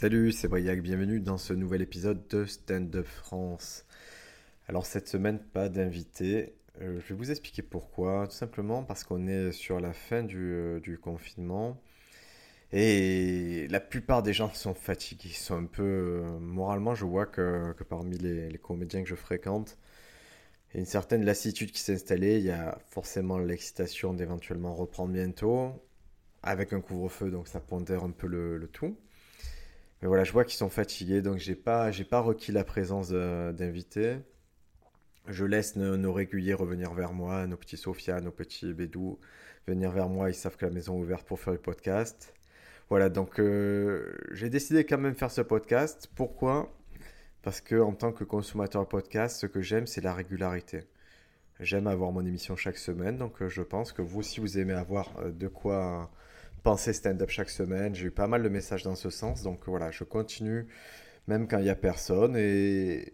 Salut, c'est Briac, bienvenue dans ce nouvel épisode de Stand Up France. Alors cette semaine, pas d'invité. Euh, je vais vous expliquer pourquoi. Tout simplement parce qu'on est sur la fin du, euh, confinement et la plupart des gens sont fatigués. Sont un peu... Euh, moralement, je vois que, parmi les, comédiens que je fréquente, une certaine lassitude qui s'est installée. Il y a forcément l'excitation d'éventuellement reprendre bientôt avec un couvre-feu, donc ça pondère un peu le tout. Mais voilà, je vois qu'ils sont fatigués, donc j'ai pas, j'ai pas requis la présence d'invités. Je laisse nos, réguliers revenir vers moi, nos petits Sophia, nos petits Bédou venir vers moi. Ils savent que la maison est ouverte pour faire le podcast. Voilà, donc euh, j'ai décidé quand même faire ce podcast. Pourquoi? Parce que en tant que consommateur podcast, ce que j'aime, c'est la régularité. J'aime avoir mon émission chaque semaine, donc euh, je pense que vous aussi vous aimez avoir euh, de quoi penser stand-up chaque semaine. J'ai eu pas mal de messages dans ce sens. Donc voilà, je continue même quand il n'y a personne. Et,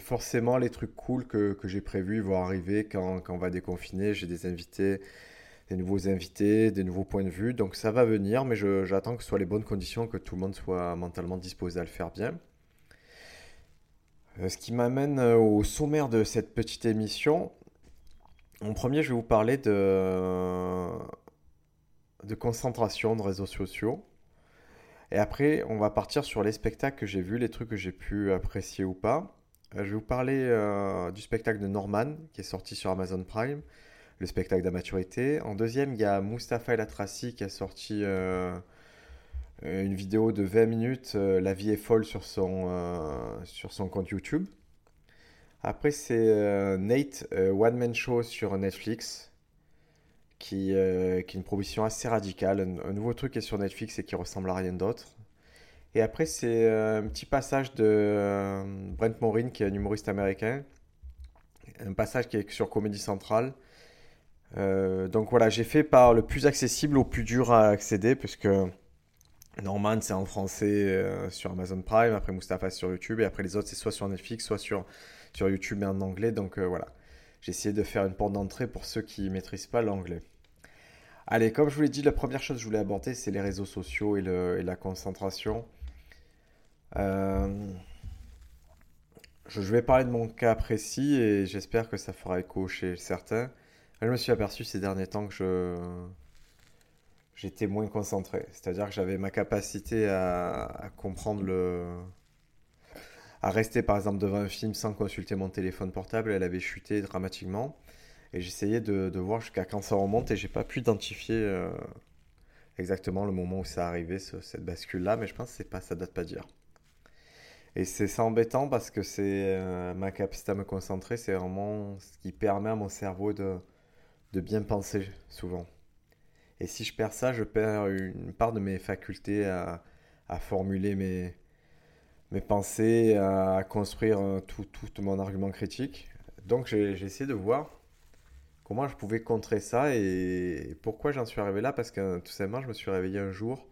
forcément, les trucs cool que, que j'ai prévus vont arriver quand, quand, on va déconfiner. J'ai des invités, des nouveaux invités, des nouveaux points de vue. Donc ça va venir, mais j'attends que ce soit les bonnes conditions, que tout le monde soit mentalement disposé à le faire bien. Euh, ce qui m'amène euh, au sommaire de cette petite émission. En premier, je vais vous parler de de concentration de réseaux sociaux. Et après, on va partir sur les spectacles que j'ai vus, les trucs que j'ai pu apprécier ou pas. Euh, je vais vous parler euh, du spectacle de Norman, qui est sorti sur Amazon Prime, le spectacle d'amaturité. En deuxième, il y a Mustapha El Atrassi qui a sorti euh, une vidéo de 20 minutes, La vie est folle, sur son, sur son compte YouTube. Après, c'est Nate, One Man Show sur Netflix qui, euh, qui, est une proposition assez radicale, un, nouveau truc qui est sur Netflix et qui ressemble à rien d'autre. Et après, c'est euh, un petit passage de euh, Brent Morin, qui est un humoriste américain. Un passage qui est sur Comédie Centrale. donc voilà, j'ai fait par le plus accessible au plus dur à accéder, puisque Norman, c'est en français sur Amazon Prime, après Mustapha sur YouTube, et après les autres, c'est soit sur Netflix, soit sur, sur YouTube et en anglais. Donc voilà. J'ai essayé de faire une porte d'entrée pour ceux qui ne maîtrisent pas l'anglais. Allez, comme je vous l'ai dit, la première chose que je voulais aborder, c'est les réseaux sociaux et, la concentration. Euh, je vais parler de mon cas précis et j'espère que ça fera écho chez certains. Je me suis aperçu ces derniers temps que j'étais moins concentré. C'est-à-dire que j'avais ma capacité à, comprendre le, à rester par exemple devant un film sans consulter mon téléphone portable, elle avait chuté dramatiquement. Et j'essayais de, voir jusqu'à quand ça remonte et j'ai pas pu identifier euh, exactement le moment où ça arrivé, cette bascule-là, mais je pense que pas, ça date pas d'hier. Et c'est embêtant parce que c'est euh, ma capacité à me concentrer, c'est vraiment ce qui permet à mon cerveau de, de bien penser souvent. Et si je perds ça, je perds une part de mes facultés à, à formuler mes, mes pensées, à construire euh, tout, tout mon argument critique. Donc j'ai essayé de voir comment je pouvais contrer ça et pourquoi j'en suis arrivé là Parce que tout simplement, je me suis réveillé un jour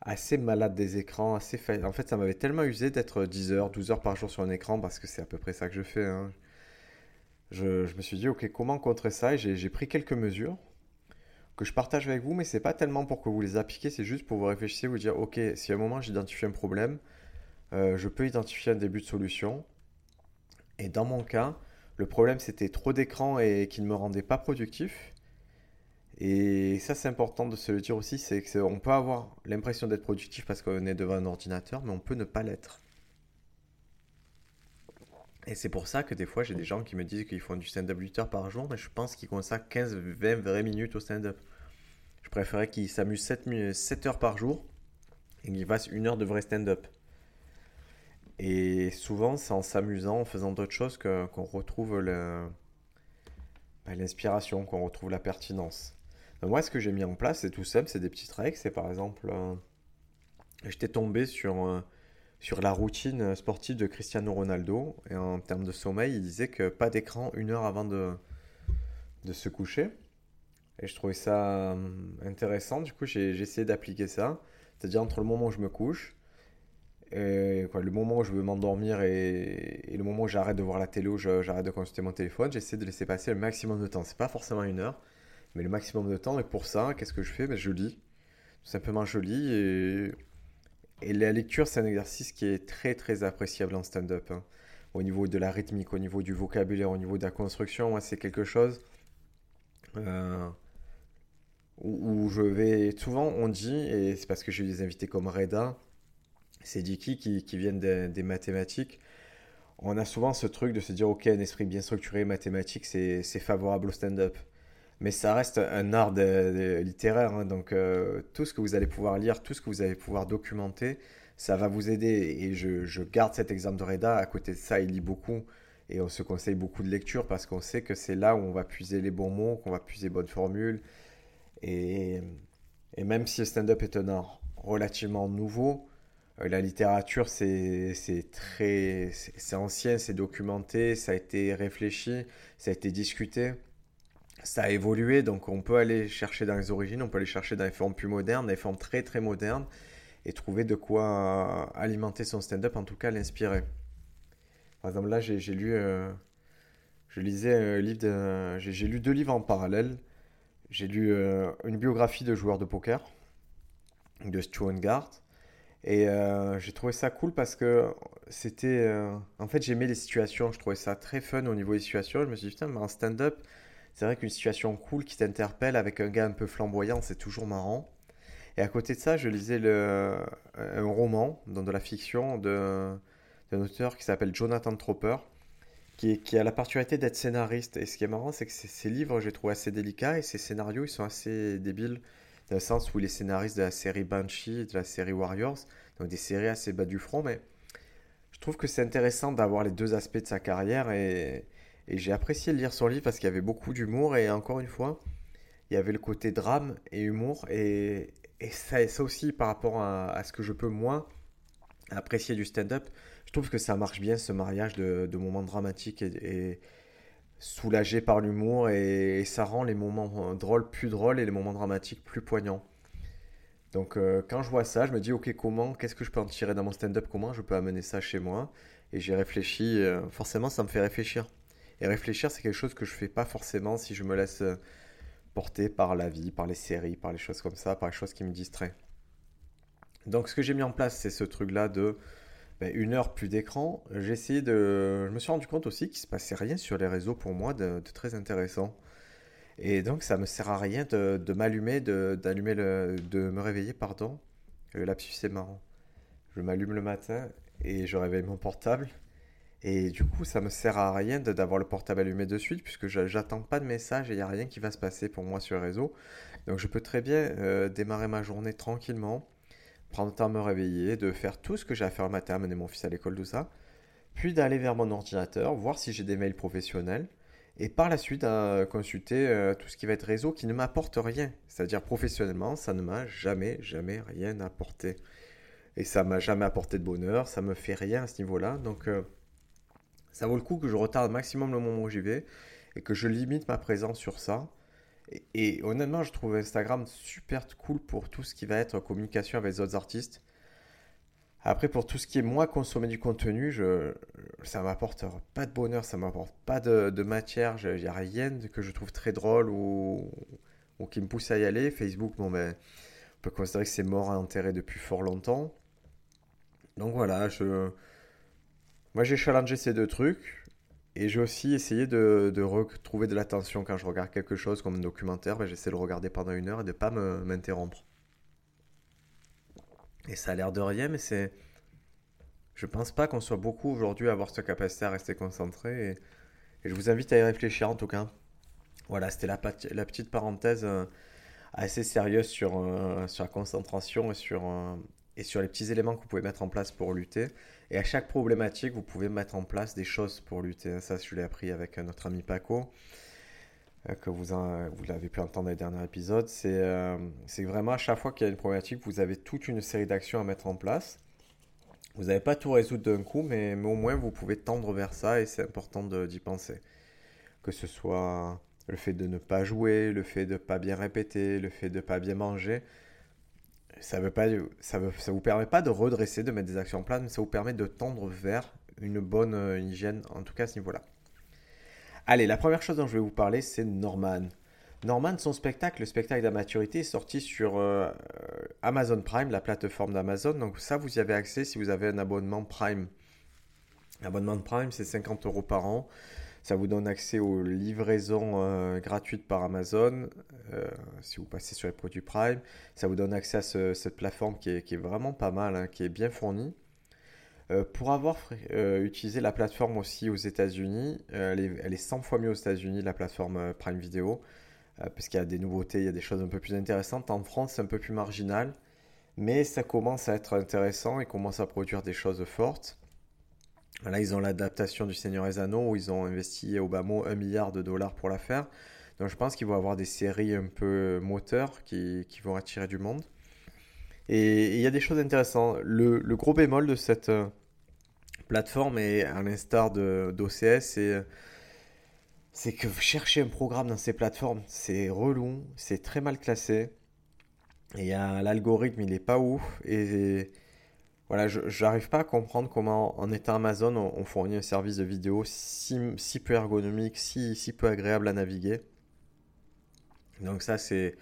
assez malade des écrans, assez fa... En fait, ça m'avait tellement usé d'être 10 heures, 12 heures par jour sur un écran parce que c'est à peu près ça que je fais. Hein. Je, me suis dit, ok, comment contrer ça? J'ai pris quelques mesures que je partage avec vous, mais c'est pas tellement pour que vous les appliquiez, c'est juste pour vous réfléchir, vous dire, ok, si à un moment j'identifie un problème, euh, je peux identifier un début de solution. Et dans mon cas, le problème c'était trop d'écran et qui ne me rendait pas productif. Et ça c'est important de se le dire aussi, c'est qu'on peut avoir l'impression d'être productif parce qu'on est devant un ordinateur, mais on peut ne pas l'être. Et c'est pour ça que des fois j'ai des gens qui me disent qu'ils font du stand-up 8 heures par jour, mais je pense qu'ils consacrent 15, 20 vraies minutes au stand-up. Je préférerais qu'ils s'amusent 7, 7 heures par jour et qu'ils fassent une heure de vrai stand-up. Et souvent, c'est en s'amusant, en faisant d'autres choses qu'on retrouve bah, l'inspiration, qu'on retrouve la pertinence. moi, ce que j'ai mis en place, c'est tout simple, c'est des petites règles. C'est par exemple, euh, j'étais tombé sur, euh, sur la routine sportive de Cristiano Ronaldo. Et en termes de sommeil, il disait que pas d'écran une heure avant de, de se coucher. Et je trouvais ça euh, intéressant. Du coup, j'ai essayé d'appliquer ça. C'est-à-dire entre le moment où je me couche le moment où je veux m'endormir et, le moment où j'arrête de voir la télé ou j'arrête de consulter mon téléphone, j'essaie de laisser passer le maximum de temps. C'est pas forcément une heure, mais le maximum de temps. Et pour ça, qu'est-ce que je fais? Ben, Je lis. Tout simplement, je lis et, la lecture, c'est un exercice qui est très très appréciable en stand-up. Hein. Au niveau de la rythmique, au niveau du vocabulaire, au niveau de la construction, moi, c'est quelque chose euh, où, je vais. Souvent, on dit, et c'est parce que j'ai des invités comme Reda, c'est Dicky qui, qui viennent des, mathématiques. On a souvent ce truc de se dire, ok, un esprit bien structuré, mathématique, c'est favorable au stand-up mais ça reste un art littéraire. Hein. donc euh, tout ce que vous allez pouvoir lire, tout ce que vous allez pouvoir documenter, ça va vous aider. Et je, garde cet exemple de Reda. À côté de ça, il lit beaucoup. Et on se conseille beaucoup de lecture parce qu'on sait que c'est là où on va puiser les bons mots, qu'on va puiser bonnes formules. Et, et même si le stand-up est un art relativement nouveau, la littérature, c'est très, c'est ancien, c'est documenté, ça a été réfléchi, ça a été discuté ça a évolué, donc on peut aller chercher dans les origines, on peut aller chercher dans les formes plus modernes, des formes très très modernes, et trouver de quoi alimenter son stand-up, en tout cas l'inspirer. Par exemple, là, j'ai lu, euh, je lisais un livre, j'ai lu deux livres en parallèle. J'ai lu euh, une biographie de joueur de poker de Stuart Gart, et euh, j'ai trouvé ça cool parce que c'était, en fait, j'aimais les situations, je trouvais ça très fun au niveau des situations. Je me suis dit putain, mais en stand-up c'est vrai qu'une situation cool qui t'interpelle avec un gars un peu flamboyant, c'est toujours marrant. Et à côté de ça, je lisais le, un roman, dans de la fiction, d'un auteur qui s'appelle Jonathan Tropper, qui, qui, a la particularité d'être scénariste. Et ce qui est marrant, c'est que ces livres, j'ai trouvé assez délicats et ces scénarios, ils sont assez débiles, dans le sens où il est scénariste de la série Banshee, de la série Warriors, donc des séries assez bas du front, mais je trouve que c'est intéressant d'avoir les deux aspects de sa carrière et, j'ai apprécié lire son livre parce qu'il y avait beaucoup d'humour et encore une fois, il y avait le côté drame et humour. Et, et ça, ça aussi par rapport à, ce que je peux moi apprécier du stand-up, je trouve que ça marche bien ce mariage de, moments dramatiques et, soulagés par l'humour et, ça rend les moments drôles plus drôles et les moments dramatiques plus poignants. Donc euh, quand je vois ça, je me dis ok comment, qu'est-ce que je peux en tirer dans mon stand-up, comment je peux amener ça chez moi? Et j'ai réfléchi, euh, forcément ça me fait réfléchir. Et réfléchir, c'est quelque chose que je fais pas forcément si je me laisse euh, porter par la vie, par les séries, par les choses comme ça, par les choses qui me distraient. Donc ce que j'ai mis en place, c'est ce truc-là de ben, une heure plus d'écran. J'ai de... Je me suis rendu compte aussi qu'il se passait rien sur les réseaux pour moi de, très intéressant. Et donc ça me sert à rien de, m'allumer, de me réveiller, pardon. Le lapsus c'est marrant. Je m'allume le matin et je réveille mon portable et du coup, ça me sert à rien d'avoir le portable allumé de suite, puisque j'attends pas de message et il n'y a rien qui va se passer pour moi sur le réseau. Donc je peux très bien euh, démarrer ma journée tranquillement, prendre le temps de me réveiller, de faire tout ce que j'ai à faire le matin, amener mon fils à l'école, tout ça. Puis d'aller vers mon ordinateur, voir si j'ai des mails professionnels. Et par la suite, à consulter euh, tout ce qui va être réseau qui ne m'apporte rien. C'est-à-dire professionnellement, ça ne m'a jamais, jamais rien apporté. Et ça m'a jamais apporté de bonheur, ça me fait rien à ce niveau-là. Donc... Euh, ça vaut le coup que je retarde maximum le moment où j'y vais et que je limite ma présence sur ça. Et, honnêtement, je trouve Instagram super cool pour tout ce qui va être communication avec les autres artistes. Après, pour tout ce qui est moi consommer du contenu, je, ça m'apporte pas de bonheur, ça m'apporte pas de, matière. Il n'y a rien que je trouve très drôle ou, ou, qui me pousse à y aller. Facebook, bon ben, on peut considérer que c'est mort à enterrer depuis fort longtemps. Donc voilà, je, moi, j'ai challengé ces deux trucs. Et j'ai aussi essayé de, retrouver de l'attention quand je regarde quelque chose comme un documentaire. Ben, j'essaie de le regarder pendant une heure et de ne pas m'interrompre. Et ça a l'air de rien, mais c'est. Je pense pas qu'on soit beaucoup aujourd'hui à avoir cette capacité à rester concentré. Et, je vous invite à y réfléchir en tout cas. Voilà, c'était la, petite parenthèse euh, assez sérieuse sur, euh, sur la concentration et sur, euh, et sur les petits éléments que vous pouvez mettre en place pour lutter. Et à chaque problématique, vous pouvez mettre en place des choses pour lutter. Ça, je l'ai appris avec notre ami Paco, euh, que vous, vous l'avez pu entendre dans les derniers épisodes. Euh, c'est vraiment à chaque fois qu'il y a une problématique, vous avez toute une série d'actions à mettre en place. Vous n'avez pas tout résoudre d'un coup, mais, mais, au moins vous pouvez tendre vers ça et c'est important d'y penser. Que ce soit le fait de ne pas jouer, le fait de ne pas bien répéter, le fait de ne pas bien manger ça veut vous permet pas de redresser, de mettre des actions en place, mais ça vous permet de tendre vers une bonne euh, hygiène, en tout cas à ce niveau-là. Allez, la première chose dont je vais vous parler, c'est Norman. Norman, son spectacle, le spectacle de la maturité, est sorti sur euh, Amazon Prime, la plateforme d'Amazon. Donc ça, vous y avez accès si vous avez un abonnement Prime. L'abonnement Prime, c'est 50 euros par an. Ça vous donne accès aux livraisons euh, gratuites par Amazon euh, si vous passez sur les produits Prime. Ça vous donne accès à cette plateforme qui est, vraiment pas mal, hein, qui est bien fournie. Euh, pour avoir utilisé la plateforme aussi aux États-Unis, elle, est 100 fois mieux aux États-Unis, la plateforme Prime Video, parce qu'il y a des nouveautés, il y a des choses un peu plus intéressantes. En France, c'est un peu plus marginal, mais ça commence à être intéressant et commence à produire des choses fortes. Là, ils ont l'adaptation du Seigneur des Anneaux où ils ont investi au bas mot 1 milliard de dollars pour la faire. Donc je pense qu'ils vont avoir des séries un peu moteurs qui, vont attirer du monde. Et il y a des choses intéressantes. Le, gros bémol de cette euh, plateforme, et à l'instar d'OCS, c'est c'est que chercher un programme dans ces plateformes, c'est relou, c'est très mal classé. Et l'algorithme, il est pas ouf. Et, voilà, je n'arrive pas à comprendre comment, en étant Amazon, on, fournit un service de vidéo si, peu ergonomique, si, si, peu agréable à naviguer. Donc ça, c'est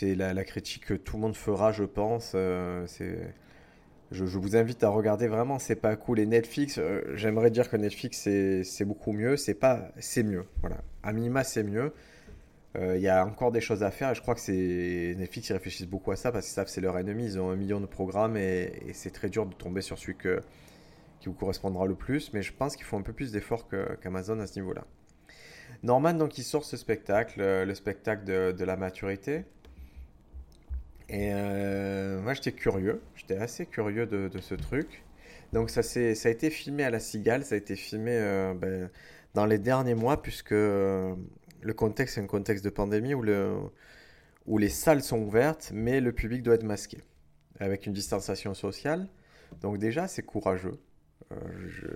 la, critique que tout le monde fera, je pense. Euh, je, vous invite à regarder vraiment, c'est pas cool. Et Netflix, euh, j'aimerais dire que Netflix, c'est beaucoup mieux. C'est pas, c'est mieux. Voilà, à minima, c'est mieux. Euh, il y a encore des choses à faire et je crois que c'est Netflix ils réfléchissent beaucoup à ça parce qu'ils savent que c'est leur ennemi. Ils ont un million de programmes et, c'est très dur de tomber sur celui qui vous correspondra le plus. Mais je pense qu'il faut un peu plus d'efforts qu'Amazon à ce niveau-là. Norman, donc, il sort ce spectacle, euh, le spectacle de, la maturité. Et euh, moi, j'étais curieux. J'étais assez curieux de, ce truc. Donc, ça, ça a été filmé à la Cigale. Ça a été filmé ben, dans les derniers mois puisque le contexte, est un contexte de pandémie où, le, où les salles sont ouvertes, mais le public doit être masqué, avec une distanciation sociale. Donc déjà, c'est courageux. Euh,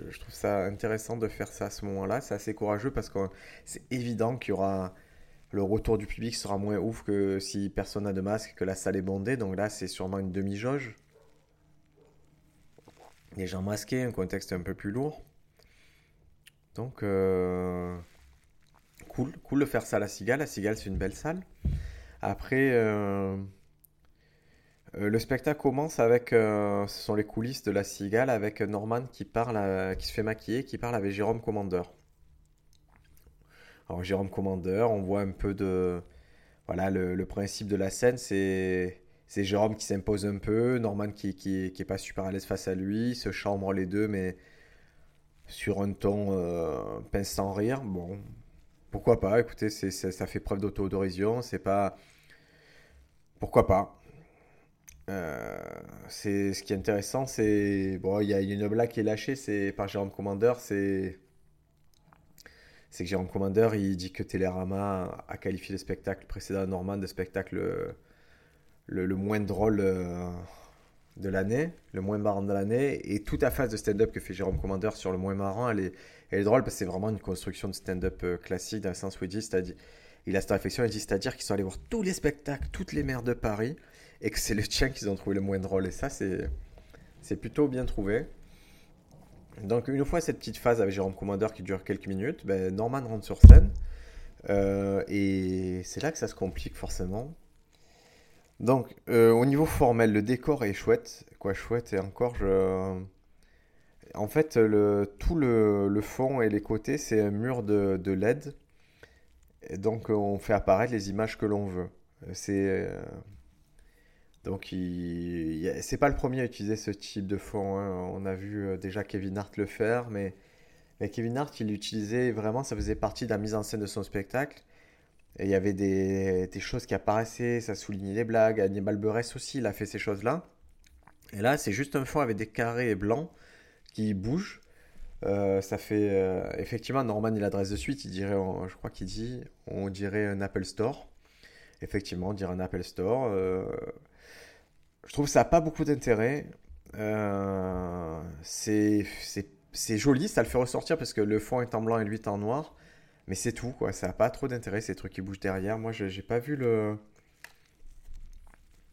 je, trouve ça intéressant de faire ça à ce moment-là. C'est assez courageux parce que c'est évident qu'il y aura le retour du public sera moins ouf que si personne n'a de masque, que la salle est bondée. Donc là, c'est sûrement une demi-jauge. Les gens masqués, un contexte un peu plus lourd. Donc, euh, cool, cool de faire ça à la Cigale. La Cigale, c'est une belle salle. Après, euh, euh, le spectacle commence avec, euh, ce sont les coulisses de la Cigale, avec Norman qui parle, qui se fait maquiller, qui parle avec Jérôme Commandeur. Alors Jérôme Commandeur, on voit un peu de, voilà, le, principe de la scène, c'est Jérôme qui s'impose un peu, Norman qui, qui, qui est pas super à l'aise face à lui, se chambre les deux, mais sur un ton pince sans rire. Bon, pourquoi pas Écoutez, ça fait preuve d'autodérision. C'est pas. Pourquoi pas euh, c'est ce qui est intéressant, c'est bon, il y a une blague qui est lâchée, c'est par Jérôme Commander, c'est c'est que Jérôme Commander, il dit que Télérama a qualifié le spectacle précédent Norman de spectacle le, le, moins drôle euh, de l'année, le moins marrant de l'année, et toute la phase de stand-up que fait Jérôme Commander sur le moins marrant, elle est, elle est drôle parce que c'est vraiment une construction de stand-up euh, classique, dans le sens où il dit, c'est-à-dire, il a cette réflexion, il dit, c'est-à-dire qu'ils sont allés voir tous les spectacles, toutes les maires de Paris, et que c'est le tien qu'ils ont trouvé le moins drôle, et ça, c'est, c'est plutôt bien trouvé. Donc, une fois cette petite phase avec Jérôme Commander qui dure quelques minutes, ben, Norman rentre sur scène, euh, et c'est là que ça se complique forcément. Donc, euh, au niveau formel, le décor est chouette. Quoi, chouette, et encore. En fait, tout le, fond et les côtés, c'est un mur de, LED. Donc, on fait apparaître les images que l'on veut. C'est. Euh, donc, c'est pas le premier à utiliser ce type de fond. Hein. On a vu euh, déjà Kevin Hart le faire, mais, mais Kevin Hart, il l'utilisait vraiment, ça faisait partie de la mise en scène de son spectacle. Et il y avait des, choses qui apparaissaient, ça soulignait des blagues. Hannibal Buress aussi, il a fait ces choses-là. Et là, c'est juste un fond avec des carrés blancs qui bougent. Euh, ça fait euh, effectivement Norman il adresse de suite il dirait je crois qu'il dit on dirait un Apple Store effectivement on dirait un Apple Store euh, je trouve que ça n'a pas beaucoup d'intérêt c'est joli ça le fait ressortir parce que le fond est en blanc et lui est en noir mais c'est tout, quoi. Ça n'a pas trop d'intérêt, ces trucs qui bougent derrière. Moi, j'ai pas vu le.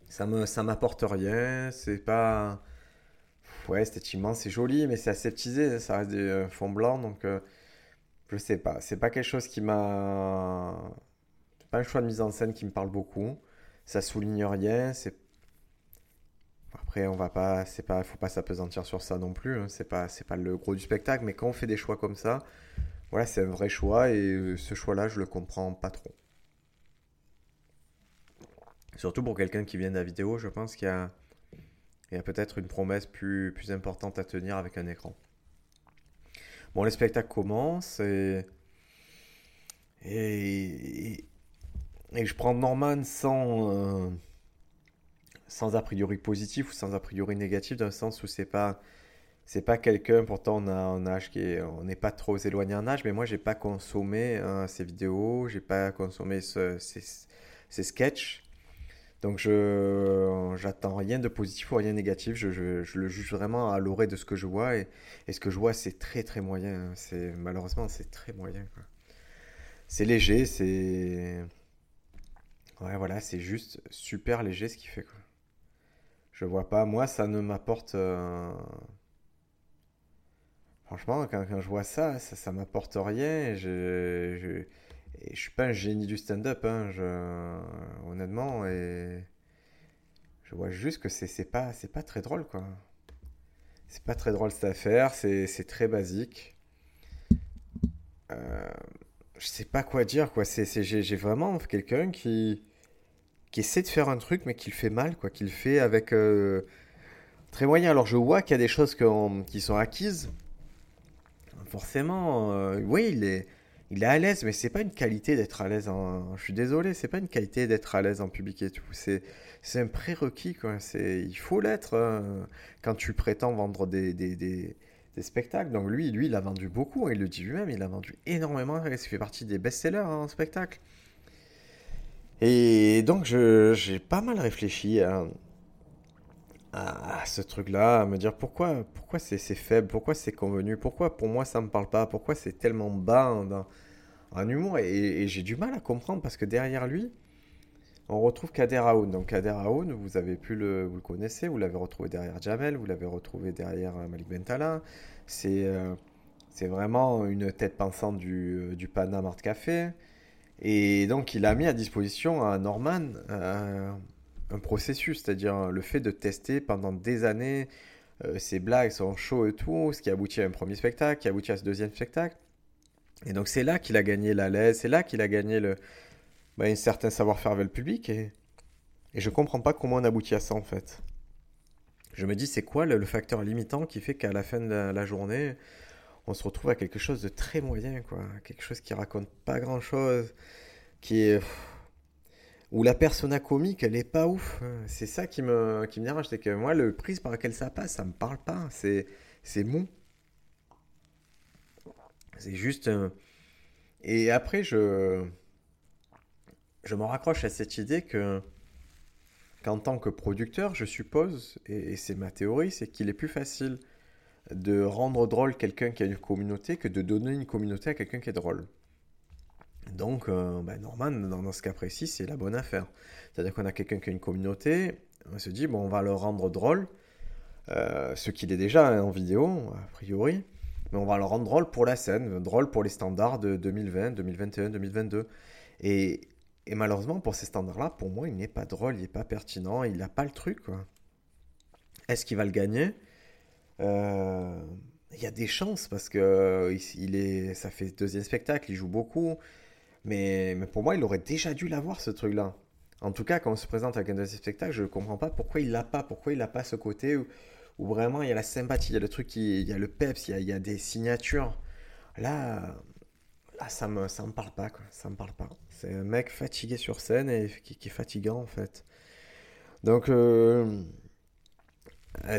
Ça me, ça m'apporte rien. C'est pas. Ouais, esthétiquement, c'est joli, mais c'est aseptisé. Ça reste des fonds blancs, donc. Euh, je sais pas. C'est pas quelque chose qui m'a. pas un choix de mise en scène qui me parle beaucoup. Ça souligne rien. C'est après, on va pas, c'est pas, faut pas s'apesantir sur ça non plus. Hein. C'est pas, c'est pas le gros du spectacle. Mais quand on fait des choix comme ça, voilà, c'est un vrai choix et euh, ce choix-là, je le comprends pas trop. Surtout pour quelqu'un qui vient de la vidéo, je pense qu'il y a, peut-être une promesse plus, importante à tenir avec un écran. Bon, le spectacle commence et, et, et je prends Norman sans, euh, sans a priori positif ou sans a priori négatif, dans le sens où c'est pas c'est pas quelqu'un, pourtant on a un âge qui est, on n'est pas trop éloigné en âge, mais moi j'ai pas consommé hein, ses vidéos, j'ai pas consommé ce, ses, ses, sketchs, donc je j'attends rien de positif ou rien de négatif, je, je, le juge vraiment à l'orée de ce que je vois, et, et ce que je vois c'est très très moyen, hein. c'est malheureusement c'est très moyen. C'est léger, c'est... Ouais voilà, c'est juste super léger ce qu'il fait. Quoi. Je vois pas, moi ça ne m'apporte... Euh, Franchement, quand, je vois ça, ça, ça m'apporte rien. Je, je, je, suis pas un génie du stand-up, hein, honnêtement. Et je vois juste que c'est pas, pas très drôle, quoi. C'est pas très drôle cette affaire, c'est très basique. Euh, je sais pas quoi dire, quoi. J'ai vraiment quelqu'un qui, qui essaie de faire un truc, mais qui le fait mal, quoi. Qui le fait avec. Euh, très moyen. Alors je vois qu'il y a des choses qui sont acquises, forcément, euh, oui, il est, il est à l'aise, mais c'est pas une qualité d'être à l'aise. En... Je suis désolé, c'est pas une qualité d'être à l'aise en public et tout. C'est, c'est un prérequis. C'est, il faut l'être hein, quand tu prétends vendre des, des, des, des, spectacles. Donc lui, lui, il a vendu beaucoup. Hein, il le dit lui-même, il a vendu énormément. Il fait partie des best-sellers hein, en spectacle. Et donc, je, j'ai pas mal réfléchi à, ce truc-là, à me dire pourquoi, pourquoi c'est, faible, pourquoi c'est convenu, pourquoi pour moi ça me parle pas, pourquoi c'est tellement bas en, humour. Et, j'ai du mal à comprendre parce que derrière lui, on retrouve Kader Aoun. Donc Kader Aoun, vous avez pu le, vous le connaissez, vous l'avez retrouvé derrière Jamel, vous l'avez retrouvé derrière euh, Malik Bentala. C'est, euh, c'est vraiment une tête pensante du, euh, du Panama Art Café. Et donc il a mis à disposition à Norman un processus, c'est-à-dire le fait de tester pendant des années euh, ses blagues, son show et tout, ce qui aboutit à un premier spectacle, qui aboutit à ce deuxième spectacle. Et donc c'est là qu'il a gagné la laisse, c'est là qu'il a gagné le, bah, un certain savoir-faire avec le public. Et, et je comprends pas comment on aboutit à ça en fait. Je me dis c'est quoi le, facteur limitant qui fait qu'à la fin de la, journée, on se retrouve à quelque chose de très moyen, quoi. Quelque chose qui raconte pas grand-chose, qui est où la persona comique, elle est pas ouf. C'est ça qui me, qui dérange, c'est que moi, le prise par lequel ça passe, ça me parle pas. C'est, c'est mou. C'est juste. Et après, je, je me raccroche à cette idée que, qu'en tant que producteur, je suppose, et, et c'est ma théorie, c'est qu'il est plus facile de rendre drôle quelqu'un qui a une communauté que de donner une communauté à quelqu'un qui est drôle. Donc, euh, bah, Norman, dans, ce cas précis, c'est la bonne affaire. C'est-à-dire qu'on a quelqu'un qui a une communauté, on se dit, bon, on va le rendre drôle, euh, ce qu'il est déjà hein, en vidéo, a priori, mais on va le rendre drôle pour la scène, drôle pour les standards de 2020, 2021, 2022. Et, malheureusement, pour ces standards-là, pour moi, il n'est pas drôle, il n'est pas pertinent, il n'a pas le truc. Est-ce qu'il va le gagner? Euh, Il y a des chances parce que il est, ça fait deuxième spectacle, il joue beaucoup. Mais, pour moi, il aurait déjà dû l'avoir, ce truc-là. En tout cas, quand on se présente avec un deuxième spectacle, je ne comprends pas pourquoi il l'a pas, pourquoi il n'a pas ce côté où, vraiment il y a la sympathie, il y a le truc, il y a le peps, il y a, des signatures. Là, là ça me, ça me parle pas, quoi. Ça me parle pas. C'est un mec fatigué sur scène et qui, qui est fatigant, en fait. Donc, euh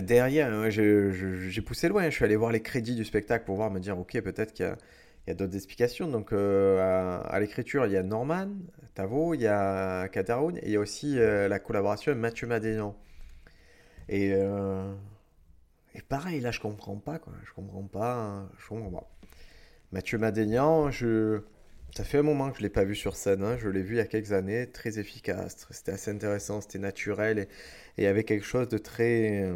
derrière, hein, j'ai poussé loin. Je suis allé voir les crédits du spectacle pour voir, me dire, ok, peut-être qu'il y a il y a d'autres explications. Donc, euh, à, l'écriture, il y a Norman Tavo, il y a Kataroun, et il y a aussi euh, la collaboration avec Mathieu Madénian. Et, euh, et pareil, là, je comprends pas, quoi. Je comprends pas. Je comprends pas. Mathieu Madénian, je... ça fait un moment que je l'ai pas vu sur scène. Hein. Je l'ai vu il y a quelques années, très efficace. C'était assez intéressant, c'était naturel, et, il y avait quelque chose de très.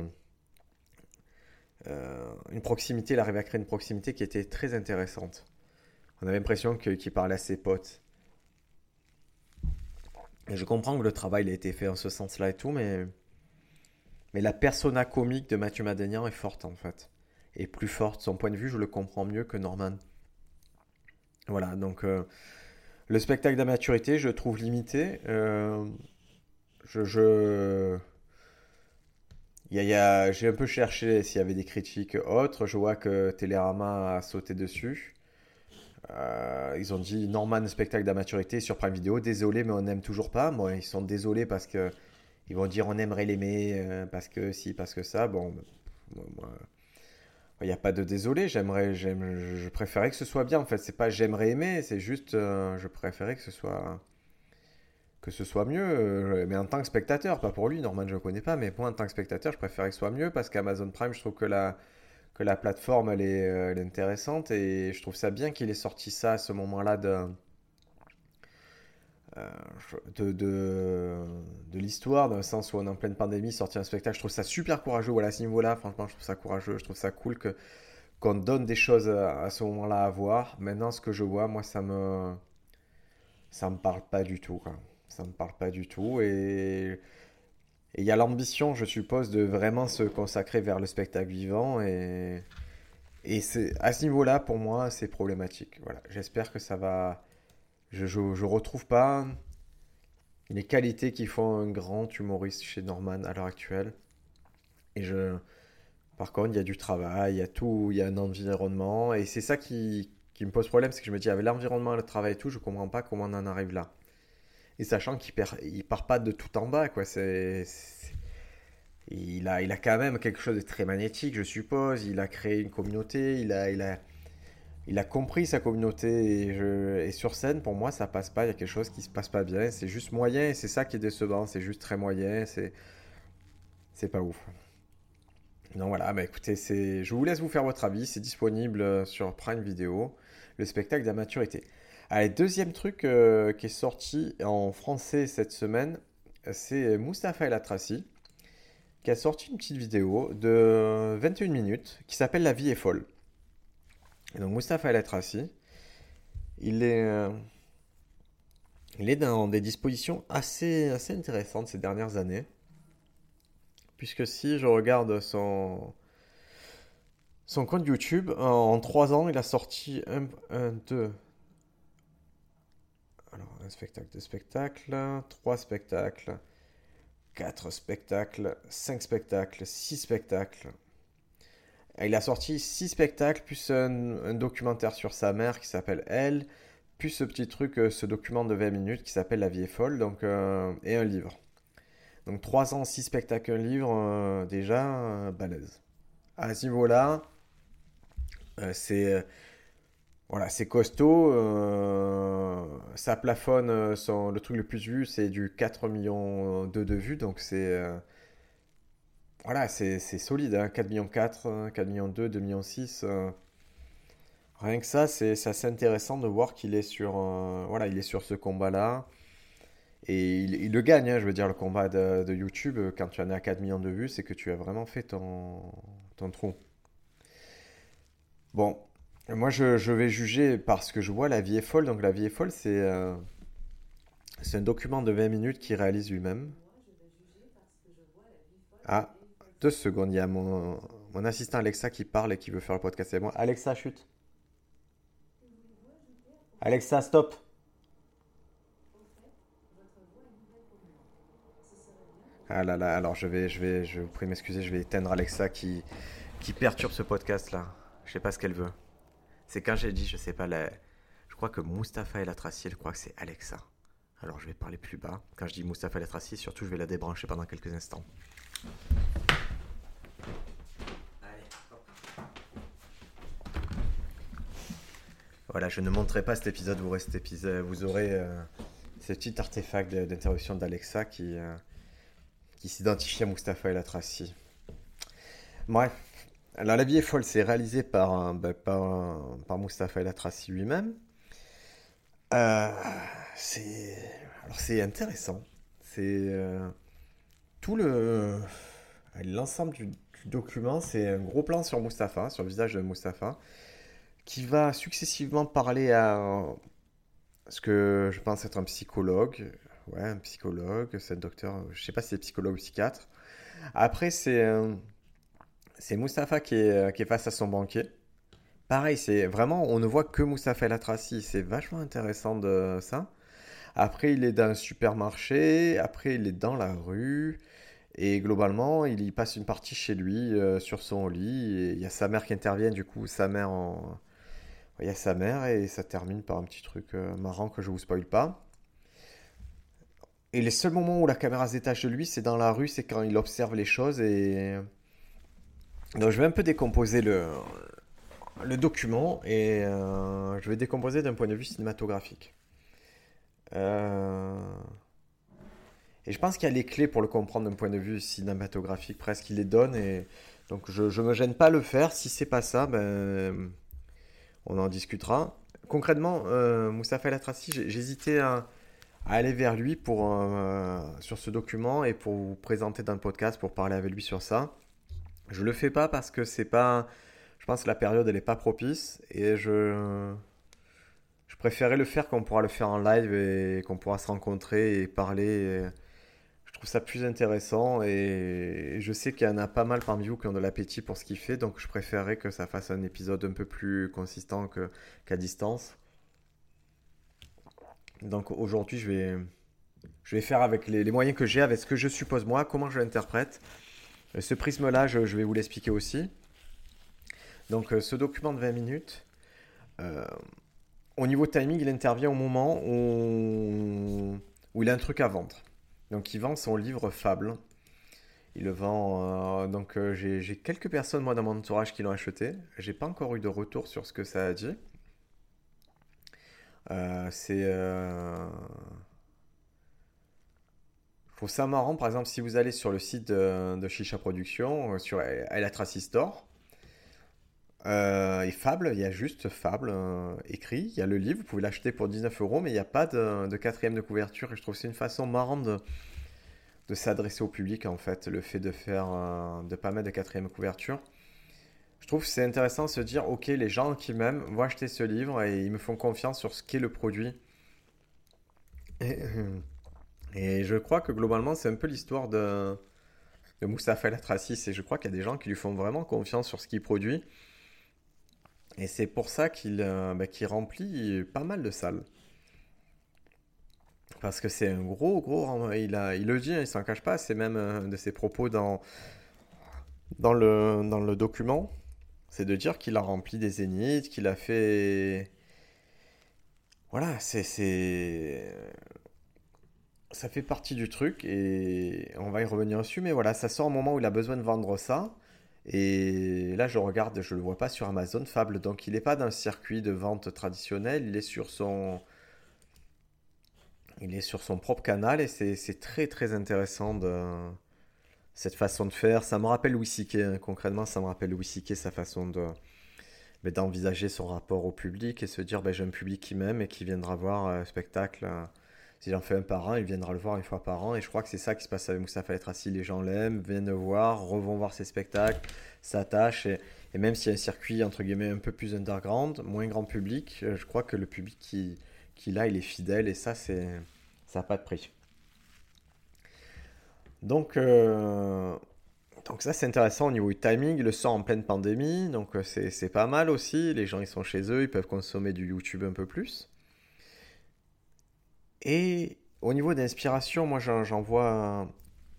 une proximité, il arrivait à créer une proximité qui était très intéressante. On avait l'impression qu'il parlait à ses potes. Je comprends que le travail a été fait en ce sens-là et tout, mais, mais la persona comique de Mathieu Madénian est forte en fait. Et plus forte. Son point de vue, je le comprends mieux que Norman. Voilà, donc euh, le spectacle d'amaturité, je le trouve limité. Euh. J'ai un peu cherché s'il y avait des critiques autres. Je vois que Télérama a sauté dessus. Euh, ils ont dit Norman spectacle d'amaturité sur Prime Video. Désolé, mais on n'aime toujours pas. Bon, ils sont désolés parce que ils vont dire on aimerait l'aimer euh, parce que si, parce que ça. Bon, il n'y a pas de désolé. J'aimerais, je préférais que ce soit bien. En fait, c'est pas j'aimerais aimer, c'est juste euh, je préférais que ce soit que ce soit mieux. mais en tant que spectateur, pas pour lui. Norman, je ne connais pas, mais moi en tant que spectateur, je préférais que ce soit mieux parce qu'Amazon Prime, je trouve que la que la plateforme elle est, euh, elle est, intéressante et je trouve ça bien qu'il ait sorti ça à ce moment-là de, euh, de, de, de l'histoire, dans le sens où on est en pleine pandémie, sortir un spectacle. Je trouve ça super courageux voilà, à ce niveau-là. Franchement, je trouve ça courageux. Je trouve ça cool que, qu'on donne des choses à, ce moment-là à voir. Maintenant, ce que je vois, moi, ça me, ça me parle pas du tout. Quoi. Ça me parle pas du tout. Et et il y a l'ambition, je suppose, de vraiment se consacrer vers le spectacle vivant. Et, et à ce niveau-là, pour moi, c'est problématique. Voilà. J'espère que ça va. Je ne retrouve pas les qualités qui font un grand humoriste chez Norman à l'heure actuelle. Et je. Par contre, il y a du travail, il y a tout, il y a un environnement. Et c'est ça qui, qui me pose problème, c'est que je me dis, avec l'environnement, le travail et tout, je ne comprends pas comment on en arrive là et sachant qu'il il part pas de tout en bas, quoi. Il a, il a quand même quelque chose de très magnétique, je suppose. Il a créé une communauté, il a, il a, il a compris sa communauté et, sur scène, pour moi, ça passe pas. Il y a quelque chose qui se passe pas bien. C'est juste moyen c'est ça qui est décevant. C'est juste très moyen. C'est, c'est pas ouf. Donc voilà, bah écoutez, je vous laisse vous faire votre avis. C'est disponible sur Prime Video, le spectacle d'amaturité. Allez, deuxième truc euh, qui est sorti en français cette semaine, c'est Mustapha El Atrassi qui a sorti une petite vidéo de 21 minutes qui s'appelle La vie est folle. Et donc Mustapha El Atrassi, il est, euh, il est dans des dispositions assez, assez intéressantes ces dernières années. Puisque si je regarde son, son compte YouTube, en, trois 3 ans, il a sorti un, un, deux, alors, un spectacle, deux spectacles, trois spectacles, quatre spectacles, cinq spectacles, six spectacles. il a sorti six spectacles, plus un, documentaire sur sa mère qui s'appelle Elle, plus ce petit truc, euh, ce document de 20 minutes qui s'appelle La vie est folle, donc, euh, et un livre. Donc trois ans, six spectacles, un livre, euh, déjà, balèze. À ce niveau-là, c'est voilà, c'est costaud. Euh, ça plafonne. Euh, le truc le plus vu, c'est du 4 millions de, vues. Donc c'est. Euh, voilà, c'est solide. Hein, 4 millions 4, 4 millions 2, 2 millions 6. rien que ça, c'est assez intéressant de voir qu'il est sur. voilà, il est sur ce combat-là. Et il, le gagne, hein, je veux dire, le combat de, YouTube, quand tu en à 4 millions de vues, c'est que tu as vraiment fait ton, ton trou. Bon, moi, je, vais juger parce que je vois La vie est folle. Donc, La vie est folle, c'est euh, un document de 20 minutes qu'il réalise lui-même. Ah, deux secondes. Il y a mon, mon assistant Alexa qui parle et qui veut faire le podcast avec moi. Alexa, chute. Alexa, stop. Ah là là, alors je vais, je vais, je vous prie m'excuser, je vais éteindre Alexa qui, qui perturbe ce podcast là. Je sais pas ce qu'elle veut. C'est quand j'ai dit, je sais pas, je crois que Mustapha et la Tracy, je crois que c'est Alexa. Alors je vais parler plus bas. Quand je dis Mustapha et la Tracy, surtout je vais la débrancher pendant quelques instants. Voilà, je ne montrerai pas cet épisode, vous, restez épisode, vous aurez euh, ce petit artefact d'interruption d'Alexa qui, euh, qui s'identifie à Mustapha et la Tracy. Bref, alors, La vie est folle, c'est réalisé par, bah, par, Mustapha El lui-même. Euh, c'est alors c'est intéressant. C'est euh, tout le l'ensemble du, document, c'est un gros plan sur Mustapha, sur le visage de Mustapha, qui va successivement parler à ce que je pense être un psychologue, ouais, un psychologue, c'est un docteur, je sais pas si c'est psychologue ou psychiatre. Après, c'est c'est Mustapha qui est, qui est face à son banquier. Pareil, c'est vraiment, on ne voit que Mustapha El Atrassi, c'est vachement intéressant de ça. Après, il est dans un supermarché, après, il est dans la rue, et globalement, il y passe une partie chez lui, euh, sur son lit, il y a sa mère qui intervient, du coup, sa mère en... Il y a sa mère, et ça termine par un petit truc euh, marrant que je vous spoil pas. Et les seuls moments où la caméra se détache de lui, c'est dans la rue, c'est quand il observe les choses, et... Donc je vais un peu décomposer le, document, et euh, je vais décomposer d'un point de vue cinématographique. Euh... Et je pense qu'il y a les clés pour le comprendre d'un point de vue cinématographique, presque, il les donne. Et donc je ne me gêne pas à le faire. Si c'est pas ça, ben, on en discutera. Concrètement, euh, Moustapha El Atrassi, j'hésitais à, aller vers lui pour, euh, sur ce document et pour vous présenter dans le podcast, pour parler avec lui sur ça. Je le fais pas parce que c'est pas. Je pense que la période elle est pas propice et je je préférais le faire quand on pourra le faire en live et qu'on pourra se rencontrer et parler je trouve ça plus intéressant et je sais qu'il y en a pas mal parmi vous qui ont de l'appétit pour ce qu'il fait, donc je préférerais que ça fasse un épisode un peu plus consistant qu'à distance. Donc aujourd'hui, je vais, je vais faire avec les, moyens que j'ai, avec ce que je suppose moi, comment je l'interprète. Ce prisme-là, je, vais vous l'expliquer aussi. Donc euh, ce document de 20 minutes, euh, au niveau timing, il intervient au moment où, il a un truc à vendre. Donc il vend son livre Fable. Il le vend. Euh, donc euh, j'ai quelques personnes moi dans mon entourage qui l'ont acheté. J'ai pas encore eu de retour sur ce que ça a dit. Euh, c'est. Trouve ça marrant, par exemple, si vous allez sur le site de, de Shisha Production, sur El Store, et Fable, il y a juste Fable écrit, il y a le livre, vous pouvez l'acheter pour 19 euros, mais il n'y a pas de, quatrième de couverture, et je trouve que c'est une façon marrante de, de s'adresser au public en fait, le fait de faire de pas mettre de quatrième couverture. Je trouve que c'est intéressant de se dire ok les gens qui m'aiment vont acheter ce livre et ils me font confiance sur ce qu'est le produit. Et, je crois que globalement c'est un peu l'histoire de, de Moustapha Latracis et je crois qu'il y a des gens qui lui font vraiment confiance sur ce qu'il produit. Et c'est pour ça qu'il euh, bah, remplit pas mal de salles. Parce que c'est un gros, gros. Il, a, il le dit, hein, il s'en cache pas. C'est même un de ses propos dans, dans, le, dans le document. C'est de dire qu'il a rempli des zéniths, qu'il a fait. Voilà, c'est. Ça fait partie du truc et on va y revenir dessus. Mais voilà, ça sort au moment où il a besoin de vendre ça. Et là, je regarde, je le vois pas sur Amazon Fable. Donc, il n'est pas dans le circuit de vente traditionnel. Il est sur son il est sur son propre canal et c'est très très intéressant de cette façon de faire. Ça me rappelle Louis. Hein. concrètement, ça me rappelle Louis sa façon de d'envisager son rapport au public et se dire ben, j'ai un public qui m'aime et qui viendra voir un spectacle. Si j'en fais un par an, il viendra le voir une fois par an. Et je crois que c'est ça qui se passe avec Moussa Tracy. Les gens l'aiment, viennent le voir, revont voir ses spectacles, s'attachent. Et, même s'il y a un circuit entre guillemets un peu plus underground, moins grand public, euh, je crois que le public qui, qu'il a, il est fidèle et ça, c'est, ça n'a pas de prix. Donc, euh, donc ça, c'est intéressant au niveau du timing. Il le sort en pleine pandémie, donc euh, c'est, pas mal aussi. Les gens, ils sont chez eux, ils peuvent consommer du YouTube un peu plus. Et au niveau d'inspiration, moi, j'en, vois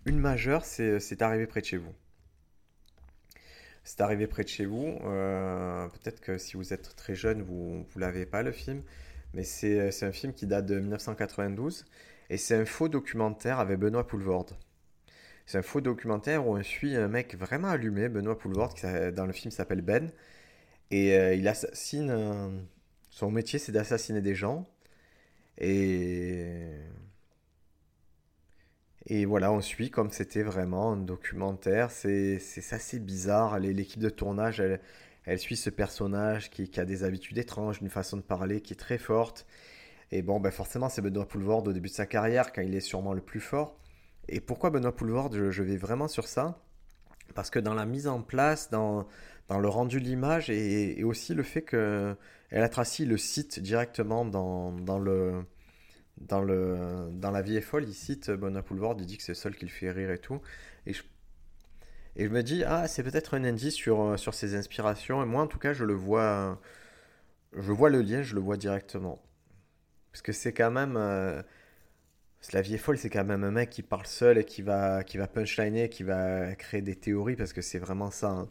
une majeure, c'est, c'est arrivé près de chez vous. C'est arrivé près de chez vous. Euh, peut-être que si vous êtes très jeune, vous ne l'avez pas le film. Mais c'est un film qui date de 1992 et c'est un faux documentaire avec Benoît Poulvorde. C'est un faux documentaire où on suit un mec vraiment allumé, Benoît Poulvorde, qui dans le film s'appelle Ben. Et euh, il assassine. Son métier, c'est d'assassiner des gens. Et. Et voilà, on suit comme c'était vraiment un documentaire. C'est assez bizarre. L'équipe de tournage, elle, elle suit ce personnage qui, a des habitudes étranges, une façon de parler qui est très forte. Et bon, ben forcément, c'est Benoît Poulvord au début de sa carrière, quand il est sûrement le plus fort. Et pourquoi Benoît Poulvord je, vais vraiment sur ça? Parce que dans la mise en place, dans, dans le rendu de l'image, et, aussi le fait que El Tracy le cite directement dans, dans, le, dans, le, dans La vie est folle, il cite Benoît Poulvord, il dit que c'est seul qui le fait rire et tout. Et je, me dis, ah, c'est peut-être un indice sur, sur ses inspirations. Et moi, en tout cas, je le vois, je vois le lien, je le vois directement. Parce que c'est quand même. Euh, la vie est folle, c'est quand même un mec qui parle seul et qui va, qui va punchliner, qui va créer des théories, parce que c'est vraiment ça. Hein.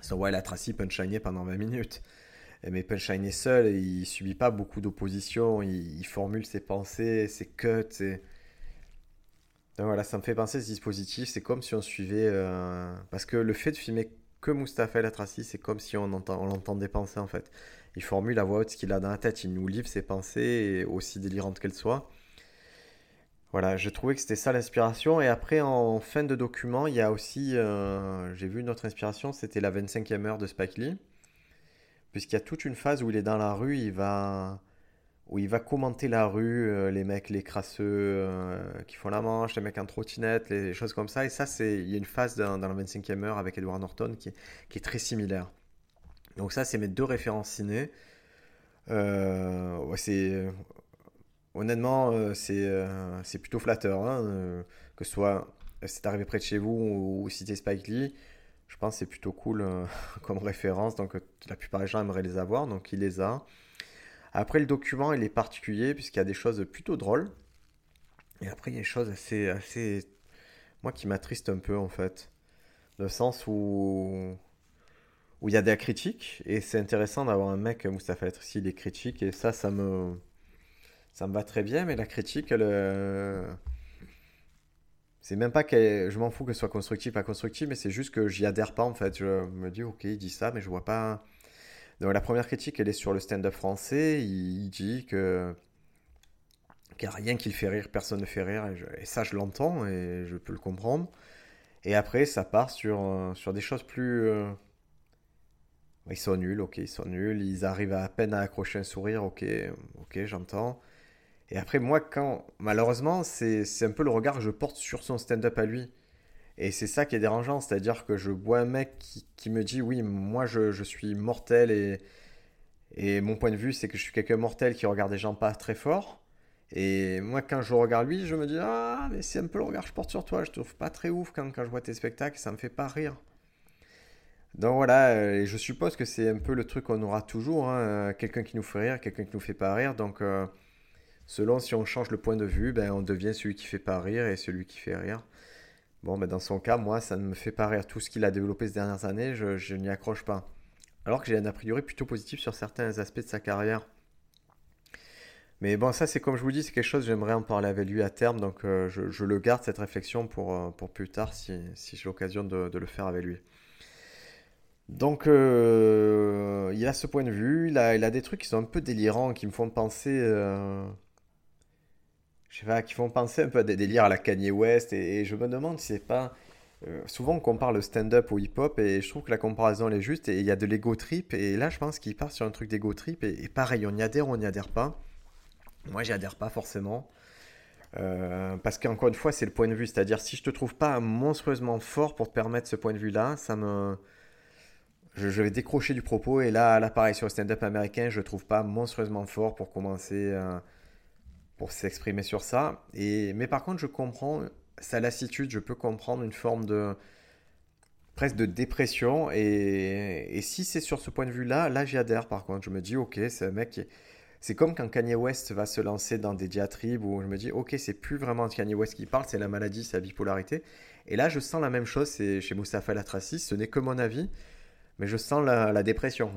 So, ouais, la Tracy punchlinait pendant 20 minutes. Mais punchline est seul, il subit pas beaucoup d'opposition, il, formule ses pensées, ses cuts. Donc voilà, ça me fait penser à ce dispositif. C'est comme si on suivait. Euh, parce que le fait de filmer que Mustapha El Tracy, c'est comme si on, entend, on l'entendait penser en fait. Il formule à voix haute ce qu'il a dans la tête, il nous livre ses pensées, aussi délirantes qu'elles soient. Voilà, j'ai trouvé que c'était ça l'inspiration. Et après, en fin de document, il y a aussi, euh, j'ai vu une autre inspiration, c'était la 25e heure de Spike Lee. Puisqu'il y a toute une phase où il est dans la rue, il va, où il va commenter la rue, euh, les mecs, les crasseux euh, qui font la manche, les mecs en trottinette, les choses comme ça. Et ça, c'est, il y a une phase dans, la 25e heure avec Edward Norton qui, qui est très similaire. Donc ça, c'est mes deux références ciné. c'est honnêtement, euh, euh, c'est plutôt flatteur. Hein, euh, que ce soit c'est arrivé près de chez vous ou, citer Spike Lee, je pense que c'est plutôt cool comme référence. Donc la plupart des gens aimeraient les avoir, donc il les a. Après, le document, il est particulier puisqu'il y a des choses plutôt drôles. Et après, il y a des choses assez, assez... Moi qui m'attriste un peu en fait. Le sens où où il y a des critiques et c'est intéressant d'avoir un mec Moustapha ici des critiques et ça ça me ça me va très bien, mais la critique, elle, euh, c'est même pas que je m'en fous que ce soit constructif, pas constructif, mais c'est juste que j'y adhère pas en fait. Je me dis, ok, il dit ça, mais je vois pas. Donc la première critique, elle est sur le stand-up français. Il, dit qu'il n'y a rien qui le fait rire, personne ne fait rire, et, ça je l'entends et je peux le comprendre. Et après, ça part sur, euh, sur des choses plus. Euh, ils sont nuls, ok, ils sont nuls, ils arrivent à peine à accrocher un sourire, ok, ok, j'entends. Et après, moi, quand. Malheureusement, c'est un peu le regard que je porte sur son stand-up à lui. Et c'est ça qui est dérangeant, c'est-à-dire que je vois un mec qui, qui me dit Oui, moi je, je, suis mortel et, et mon point de vue, c'est que je suis quelqu'un mortel qui regarde des gens pas très forts. Et moi, quand je regarde lui, je me dis Ah, mais c'est un peu le regard que je porte sur toi. Je te trouve pas très ouf quand, quand je vois tes spectacles, ça me fait pas rire. Donc voilà, euh, et je suppose que c'est un peu le truc qu'on aura toujours hein, quelqu'un qui nous fait rire, quelqu'un qui nous fait pas rire. Donc. Euh, Selon si on change le point de vue, ben, on devient celui qui fait pas rire et celui qui fait rire. Bon, ben, dans son cas, moi, ça ne me fait pas rire. Tout ce qu'il a développé ces dernières années, je, n'y accroche pas. Alors que j'ai un a priori plutôt positif sur certains aspects de sa carrière. Mais bon, ça, c'est comme je vous dis, c'est quelque chose, j'aimerais en parler avec lui à terme. Donc, euh, je, le garde, cette réflexion, pour, euh, pour plus tard, si, si j'ai l'occasion de, le faire avec lui. Donc, euh, il a ce point de vue. Il a, il a des trucs qui sont un peu délirants, qui me font penser je sais pas, qui font penser un peu à des délires à la Kanye West. Et, je me demande si c'est pas. Euh, souvent, on compare le stand-up au hip-hop et je trouve que la comparaison elle est juste. Et il y a de l'ego trip. Et là, je pense qu'il part sur un truc d'ego trip. Et, pareil, on y adhère ou on n'y adhère pas. Moi, j'y adhère pas forcément. Euh, parce qu'encore une fois, c'est le point de vue. C'est-à-dire, si je te trouve pas monstrueusement fort pour te permettre ce point de vue-là, ça me. Je, vais décrocher du propos. Et là, là pareil, sur le stand-up américain, je le trouve pas monstrueusement fort pour commencer. Euh, pour s'exprimer sur ça. Et, mais par contre, je comprends sa lassitude, je peux comprendre une forme de presque de dépression. Et, si c'est sur ce point de vue-là, là, j'y adhère par contre. Je me dis, ok, c'est un mec qui... C'est comme quand Kanye West va se lancer dans des diatribes où je me dis, ok, c'est plus vraiment Kanye West qui parle, c'est la maladie, c'est la bipolarité. Et là, je sens la même chose c'est chez Moustapha Latraci, ce n'est que mon avis, mais je sens la, la dépression.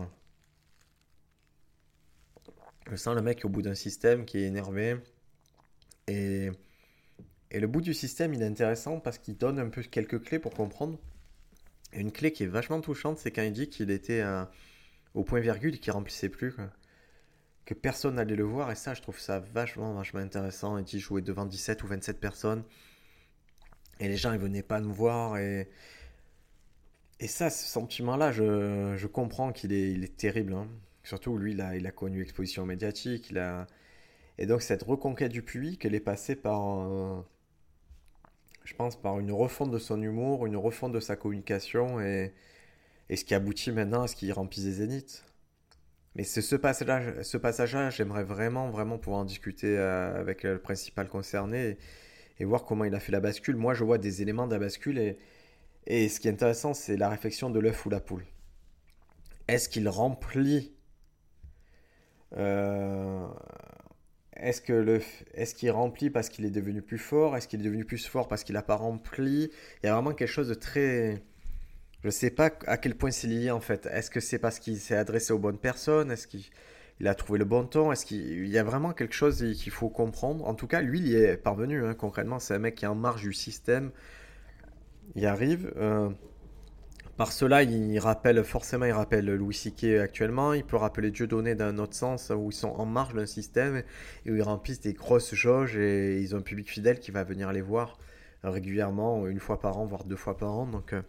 Je sens le mec au bout d'un système qui est énervé. Et, et le bout du système, il est intéressant parce qu'il donne un peu quelques clés pour comprendre. une clé qui est vachement touchante, c'est quand il dit qu'il était au point virgule et qu'il remplissait plus. Que personne n'allait le voir. Et ça, je trouve ça vachement, vachement intéressant. Il dit jouer devant 17 ou 27 personnes. Et les gens, ils venaient pas nous voir. Et, et ça, ce sentiment-là, je, comprends qu'il est, il est terrible. Hein. Surtout, lui, il a, connu exposition médiatique. Et donc cette reconquête du public, elle est passée par, je pense, par une refonte de son humour, une refonte de sa communication, et, ce qui aboutit maintenant à ce qu'il remplit des zéniths. mais ce passage-là, j'aimerais vraiment, vraiment pouvoir en discuter euh, avec le principal concerné et, voir comment il a fait la bascule. Moi, je vois des éléments de la bascule et, ce qui est intéressant, c'est la réflexion de l'œuf ou la poule. Est-ce qu'il remplit euh, est-ce que le, est-ce qu'il remplit parce qu'il est devenu plus fort? Est-ce qu'il est devenu plus fort parce qu'il n'a pas rempli? Il y a vraiment quelque chose de très, je ne sais pas à quel point c'est lié en fait. Est-ce que c'est parce qu'il s'est adressé aux bonnes personnes? Est-ce qu'il a trouvé le bon ton? Est-ce qu'il y a vraiment quelque chose qu'il faut comprendre? En tout cas, lui, il y est parvenu. Hein, concrètement, c'est un mec qui est en marge du système. Il arrive. Euh, par cela, il rappelle forcément, il rappelle Louis C.K. actuellement. Il peut rappeler Dieu donné d'un autre sens où ils sont en marge d'un système et où ils remplissent des grosses jauges et ils ont un public fidèle qui va venir les voir régulièrement, une fois par an, voire deux fois par an. Donc euh,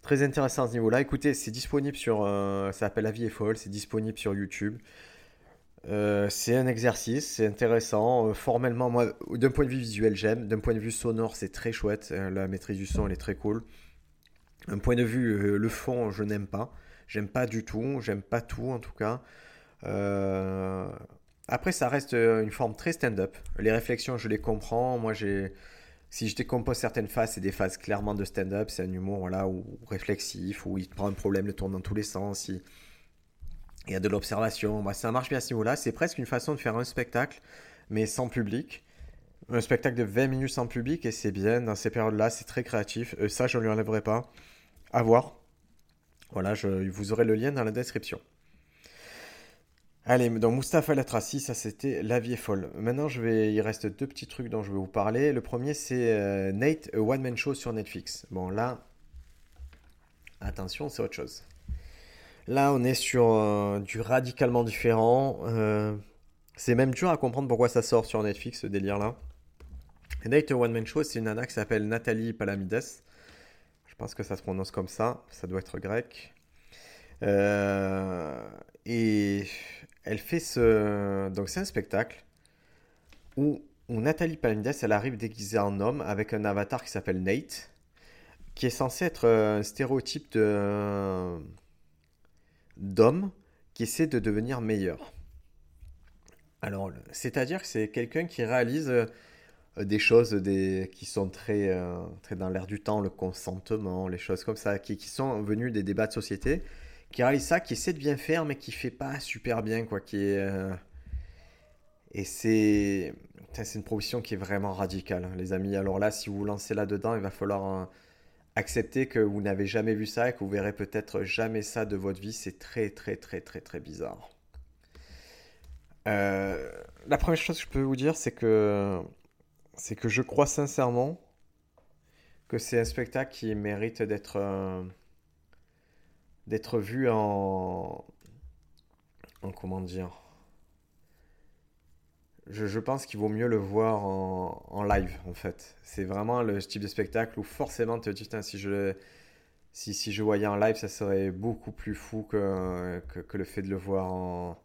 Très intéressant à ce niveau-là. Écoutez, c'est disponible sur. Euh, ça s'appelle La vie est folle, c'est disponible sur YouTube. Euh, c'est un exercice, c'est intéressant. Formellement, moi, d'un point de vue visuel, j'aime. D'un point de vue sonore, c'est très chouette. la maîtrise du son, elle est très cool. D'un point de vue, le fond, je n'aime pas. J'aime pas du tout. J'aime pas tout, en tout cas. Après, ça reste une forme très stand-up. Les réflexions, je les comprends. Moi, j'ai si je décompose certaines phases, c'est des phases clairement de stand-up, c'est un humour voilà, ou réflexif, où il prend un problème, le tourne dans tous les sens, il, y a de l'observation. Bah, ça marche bien à ce niveau-là. C'est presque une façon de faire un spectacle, mais sans public. Un spectacle de 20 minutes sans public, et c'est bien. Dans ces périodes-là, c'est très créatif. Euh, ça, je ne lui enlèverai pas. Voir. Voilà, je, vous aurez le lien dans la description. Allez, donc Mustapha Latraci, ça c'était La vie est folle. Maintenant, je vais, il reste deux petits trucs dont je vais vous parler. Le premier, c'est euh, Nate, a One Man Show sur Netflix. Bon, là, attention, c'est autre chose. Là, on est sur euh, du radicalement différent. Euh, c'est même dur à comprendre pourquoi ça sort sur Netflix, ce délire-là. Nate, a One Man Show, c'est une nana qui s'appelle Nathalie Palamides. Je pense que ça se prononce comme ça. Ça doit être grec. et elle fait ce. Donc, c'est un spectacle où, Nathalie Palamides, elle arrive déguisée en homme avec un avatar qui s'appelle Nate, qui est censé être un stéréotype d'homme qui essaie de devenir meilleur. Alors, c'est-à-dire que c'est quelqu'un qui réalise euh, des choses qui sont très, euh, très dans l'air du temps, le consentement, les choses comme ça, qui, qui sont venues des débats de société qui réalise ça, qui essaie de bien faire, mais qui fait pas super bien, quoi. Qui est, euh, Et c'est... c'est une proposition qui est vraiment radicale, les amis. Alors là, si vous vous lancez là-dedans, il va falloir euh, accepter que vous n'avez jamais vu ça et que vous verrez peut-être jamais ça de votre vie. C'est très, très, très, très, très bizarre. Euh, la première chose que je peux vous dire, c'est que c'est que je crois sincèrement que c'est un spectacle qui mérite d'être d'être vu en, en comment dire je, je pense qu'il vaut mieux le voir en, en live en fait. C'est vraiment le type de spectacle où forcément tu te dis si je si, si je voyais en live ça serait beaucoup plus fou que, que le fait de le voir en,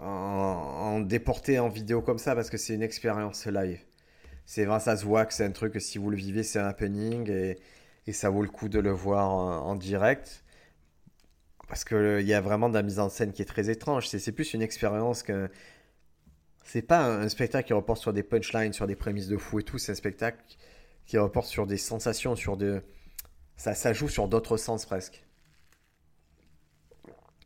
en, en, déporté en vidéo comme ça parce que c'est une expérience live c'est vrai ça se voit que c'est un truc que si vous le vivez c'est un happening et et ça vaut le coup de le voir en, direct parce qu'il y a vraiment de la mise en scène qui est très étrange. C'est plus une expérience que. C'est pas un spectacle qui reporte sur des punchlines, sur des prémices de fou et tout. C'est un spectacle qui reporte sur des sensations, sur de. Ça, ça joue sur d'autres sens presque.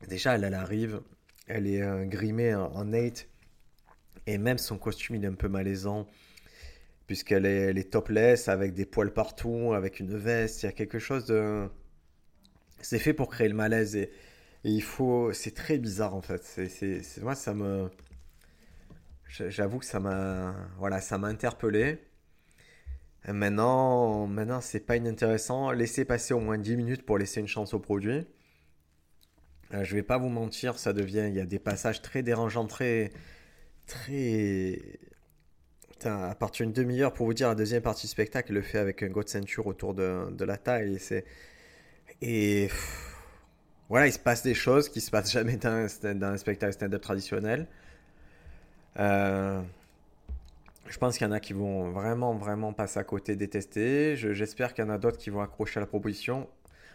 Déjà, elle, elle arrive, elle est euh, grimée en, en Nate, et même son costume il est un peu malaisant puisqu'elle est, topless, avec des poils partout, avec une veste, il y a quelque chose de... C'est fait pour créer le malaise et, il faut... C'est très bizarre en fait. Moi, ça me... J'avoue que ça m'a... Voilà, ça m'a interpellé. maintenant, maintenant c'est pas inintéressant. Laissez passer au moins 10 minutes pour laisser une chance au produit. Euh, je vais pas vous mentir, ça devient... Il y a des passages très dérangeants, très... Très à partir d'une demi-heure pour vous dire la deuxième partie du spectacle, le fait avec un de ceinture autour de, de la taille. Et, et voilà, il se passe des choses qui se passent jamais dans, un spectacle stand-up traditionnel. Euh, je pense qu'il y en a qui vont vraiment, vraiment passer à côté, détester. j'espère qu'il y en a d'autres qui vont accrocher à la proposition.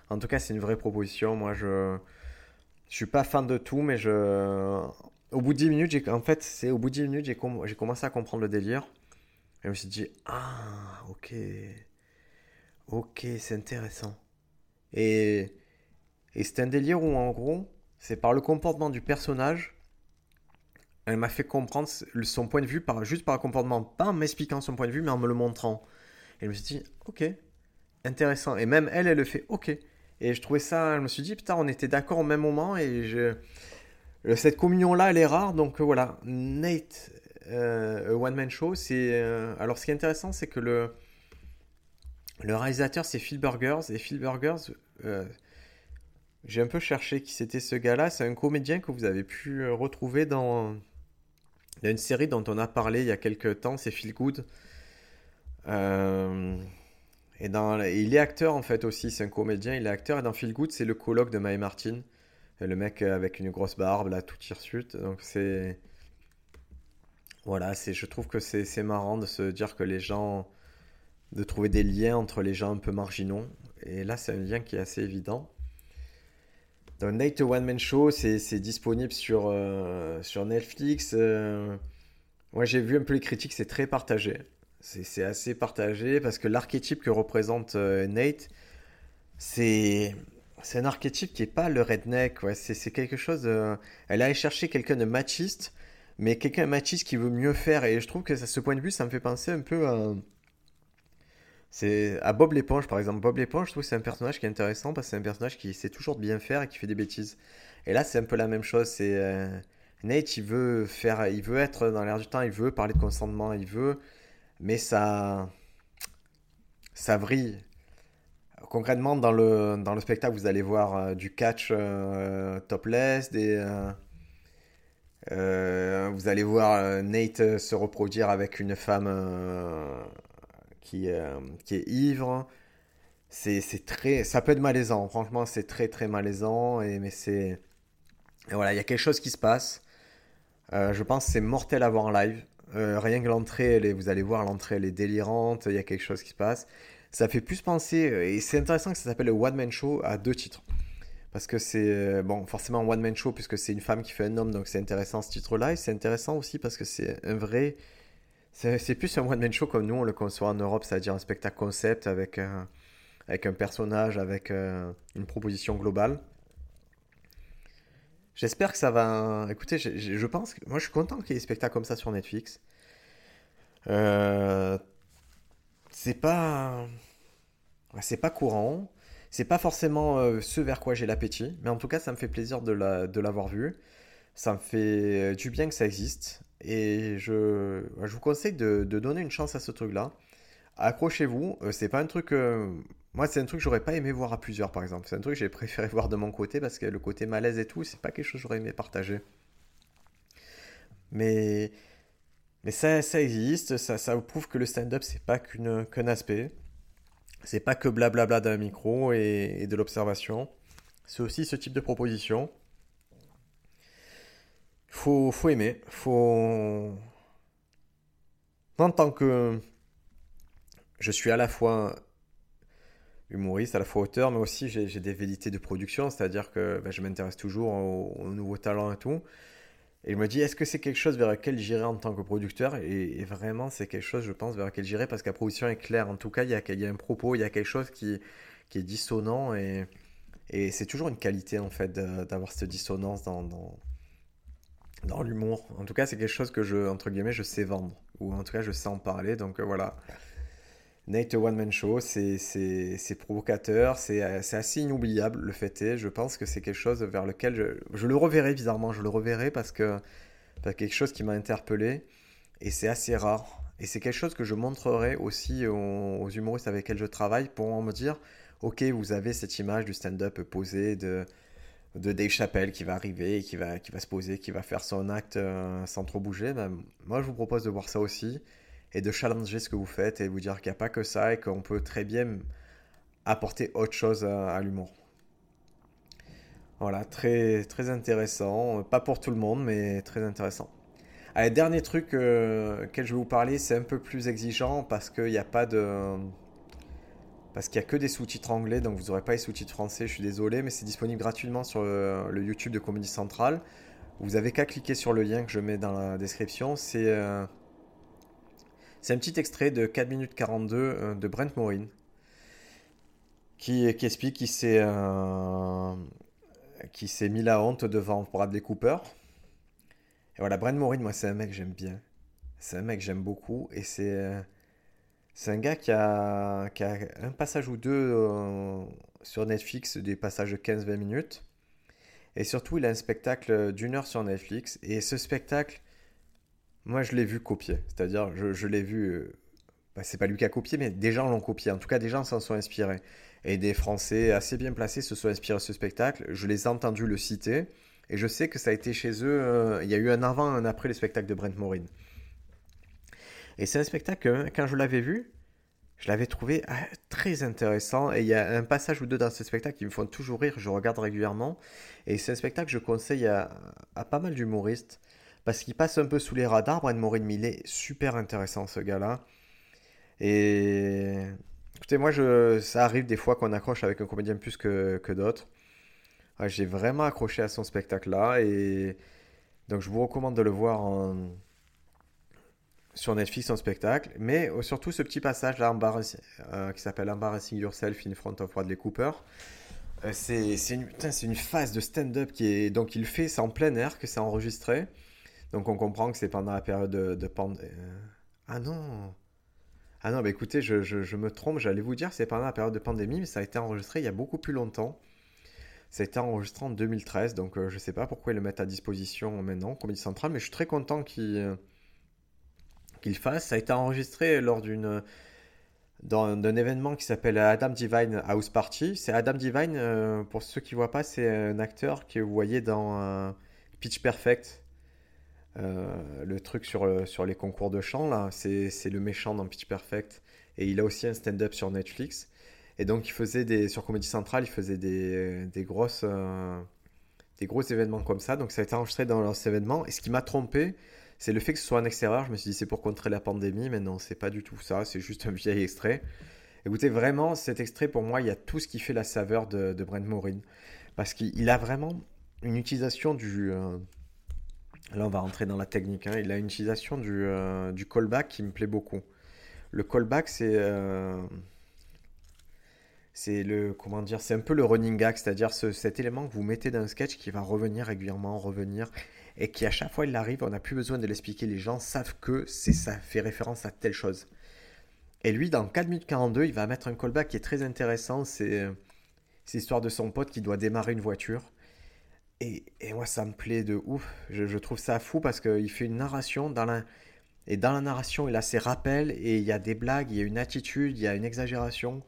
En tout cas, c'est une vraie proposition. Moi, je, Je suis pas fan de tout, mais je. Au bout de 10 minutes, j'ai... en fait, c'est au bout de 10 minutes, j'ai, commencé à comprendre le délire. Et je me suis dit, ah, ok. Ok, c'est intéressant. Et, c'est un délire où, en gros, c'est par le comportement du personnage, elle m'a fait comprendre son point de vue juste par le comportement, pas en m'expliquant son point de vue, mais en me le montrant. Et je me suis dit, ok, intéressant. Et même elle, elle le fait, ok. Et je trouvais ça, je me suis dit, putain, on était d'accord au même moment et cette communion-là, elle est rare. Donc voilà, Nate, euh, One Man Show, c'est. Euh, alors ce qui est intéressant, c'est que le, le réalisateur, c'est Phil Burgers. Et Phil Burgers, euh, j'ai un peu cherché qui c'était ce gars-là. C'est un comédien que vous avez pu retrouver dans. Une série dont on a parlé il y a quelques temps, c'est Feel Good. Euh, et, il est acteur en fait aussi, c'est un comédien, il est acteur. Et dans Feel Good, c'est le colloque de Mae Martin. Le mec avec une grosse barbe, là, tout hirsute. Donc c'est. Voilà, je trouve que c'est, marrant de se dire que les gens. de trouver des liens entre les gens un peu marginaux. Et là, c'est un lien qui est assez évident. Donc, Night One Man Show, c'est, disponible sur, euh, sur Netflix. Euh, moi, j'ai vu un peu les critiques, c'est très partagé. C'est assez partagé parce que l'archétype que représente euh, Nate, c'est un archétype qui n'est pas le redneck. Ouais. C'est quelque chose. Elle a cherché quelqu'un de machiste, mais quelqu'un de machiste qui veut mieux faire. Et je trouve que à ce point de vue, ça me fait penser un peu à. C'est à Bob l'éponge par exemple. Bob l'éponge, je trouve que c'est un personnage qui est intéressant parce que c'est un personnage qui sait toujours bien faire et qui fait des bêtises. Et là, c'est un peu la même chose. C'est euh, Nate, il veut faire, il veut être dans l'air du temps, il veut parler de consentement, il veut mais ça, ça vrille. Concrètement, dans le, dans le spectacle, vous allez voir euh, du catch euh, topless, des, euh, vous allez voir Nate se reproduire avec une femme qui, qui est ivre. C'est, très, ça peut être malaisant, franchement, c'est très très malaisant, et, mais c'est. voilà, il y a quelque chose qui se passe. je pense que c'est mortel à voir en live. Euh, rien que l'entrée, vous allez voir, l'entrée elle est délirante, il y a quelque chose qui se passe. Ça fait plus penser, euh, et c'est intéressant que ça s'appelle le One Man Show à deux titres. Parce que c'est, euh, bon, forcément One Man Show, puisque c'est une femme qui fait un homme, donc c'est intéressant ce titre-là. Et c'est intéressant aussi parce que c'est un vrai. C'est plus un One Man Show comme nous on le conçoit en Europe, c'est-à-dire un spectacle concept avec un, avec un personnage, avec une proposition globale. J'espère que ça va. Écoutez, je, pense que. Moi, je suis content qu'il y ait des spectacles comme ça sur Netflix. Euh, c'est pas. C'est pas courant. C'est pas forcément euh, ce vers quoi j'ai l'appétit. Mais en tout cas, ça me fait plaisir de l'avoir vu. Ça me fait du bien que ça existe. Et je, vous conseille de, donner une chance à ce truc-là. Accrochez-vous. Euh, c'est pas un truc. Moi, c'est un truc que j'aurais pas aimé voir à plusieurs, par exemple. C'est un truc que j'ai préféré voir de mon côté parce que le côté malaise et tout, c'est pas quelque chose que j'aurais aimé partager. Mais, mais ça, existe, ça, ça prouve que le stand-up, c'est pas qu'un aspect. C'est pas que blablabla d'un micro et, de l'observation. C'est aussi ce type de proposition. Faut, faut aimer. Faut. En tant que. Je suis à la fois humoriste, à la fois auteur, mais aussi j'ai des vérités de production, c'est-à-dire que ben, je m'intéresse toujours aux, nouveaux talents et tout. Et je me dis, est-ce que c'est quelque chose vers lequel j'irai en tant que producteur? Et, vraiment, c'est quelque chose, je pense, vers lequel j'irai parce que la production est claire. En tout cas, il y a, il y a un propos, il y a quelque chose qui, qui est dissonant et, et c'est toujours une qualité, en fait, d'avoir cette dissonance dans, dans, dans l'humour. En tout cas, c'est quelque chose que je, entre guillemets, je sais vendre. Ou en tout cas, je sais en parler. Donc euh, voilà. Nate One Man Show, c'est provocateur, c'est assez inoubliable, le fait est. Je pense que c'est quelque chose vers lequel je, je, le reverrai bizarrement, je le reverrai parce que c'est quelque chose qui m'a interpellé et c'est assez rare. Et c'est quelque chose que je montrerai aussi aux, humoristes avec lesquels je travaille pour me dire Ok, vous avez cette image du stand-up posé de, de Dave Chappelle qui va arriver, qui va, qui va se poser, qui va faire son acte euh, sans trop bouger. Ben, moi, je vous propose de voir ça aussi et de challenger ce que vous faites et vous dire qu'il n'y a pas que ça et qu'on peut très bien apporter autre chose à, l'humour. Voilà, très, très intéressant. Pas pour tout le monde, mais très intéressant. Allez, dernier truc euh, je vais vous parler, c'est un peu plus exigeant parce qu'il n'y a pas de. parce qu'il n'y a que des sous-titres anglais, donc vous n'aurez pas les sous-titres français, je suis désolé, mais c'est disponible gratuitement sur le, YouTube de Comédie Centrale. Vous avez qu'à cliquer sur le lien que je mets dans la description. C'est euh, un petit extrait de 4 minutes 42 euh, de Brent Morin qui, explique qu'il s'est euh, mis la honte devant Bradley Cooper. Et voilà, Brent Morin, moi, c'est un mec que j'aime bien. C'est un mec que j'aime beaucoup et c'est. Euh, c'est un gars qui a, un passage ou deux euh, sur Netflix, des passages de 15-20 minutes. Et surtout, il a un spectacle d'une heure sur Netflix. Et ce spectacle, moi, je l'ai vu copier. C'est-à-dire, je, l'ai vu. Euh, bah, c'est pas lui qui a copié, mais des gens l'ont copié. En tout cas, des gens s'en sont inspirés. Et des Français assez bien placés se sont inspirés de ce spectacle. Je les ai entendus le citer. Et je sais que ça a été chez eux. Euh, il y a eu un avant, un après les spectacles de Brent Morin. Et c'est un spectacle que, quand je l'avais vu, je l'avais trouvé ah, très intéressant. Et il y a un passage ou deux dans ce spectacle qui me font toujours rire. Je regarde régulièrement. Et c'est un spectacle que je conseille à, pas mal d'humoristes. Parce qu'il passe un peu sous les radars. Brent Morin, est super intéressant, ce gars-là. Et écoutez, moi, ça arrive des fois qu'on accroche avec un comédien plus que, d'autres. J'ai vraiment accroché à son spectacle-là. Et donc, je vous recommande de le voir sur Netflix en spectacle, mais euh, surtout ce petit passage là euh, qui s'appelle Embarrassing Yourself in Front of Bradley Cooper. Euh, c'est une, une, phase de stand-up qui est donc il fait, c'est en plein air que c'est enregistré, donc on comprend que c'est pendant la période de, pandémie. ah non, ah non, bah écoutez, je, me trompe, j'allais vous dire c'est pendant la période de pandémie, mais ça a été enregistré il y a beaucoup plus longtemps. Ça a été enregistré en 2013, donc je sais pas pourquoi ils le mettent à disposition maintenant, Comédie Centrale, mais je suis très content qu'ils qu'il fasse. Ça a été enregistré lors d'une d'un événement qui s'appelle Adam Divine House Party. C'est Adam Divine, euh, pour ceux qui ne voient pas, c'est un acteur que vous voyez dans euh, Pitch Perfect. Euh, le truc sur, sur les concours de chant, là, c'est le méchant dans Pitch Perfect. Et il a aussi un stand-up sur Netflix. Et donc, il faisait des, sur Comedy Central, il faisait des, des grosses, des gros événements comme ça. Donc, ça a été enregistré dans leurs événements. Et ce qui m'a trompé, c'est le fait que ce soit un extérieur. Je me suis dit, c'est pour contrer la pandémie, mais non, c'est pas du tout ça. C'est juste un vieil extrait. Écoutez, vraiment, cet extrait, pour moi, il y a tout ce qui fait la saveur de, Brent Morin. Parce qu'il a vraiment une utilisation du. Euh, là, on va rentrer dans la technique. Il a une utilisation du, euh, du, callback qui me plaît beaucoup. Le callback, c'est. Euh, c'est le comment dire c'est un peu le running gag c'est-à-dire cet élément que vous mettez dans un sketch qui va revenir régulièrement revenir et qui à chaque fois il arrive, on n'a plus besoin de l'expliquer, les gens savent que c'est ça fait référence à telle chose. Et lui, dans 4 minutes 42, il va mettre un callback qui est très intéressant, c'est l'histoire de son pote qui doit démarrer une voiture. Et, moi, ça me plaît de ouf. Je, trouve ça fou parce qu'il fait une narration. Et dans la narration, il a ses rappels et il y a des blagues, il y a une attitude, il y a une exagération.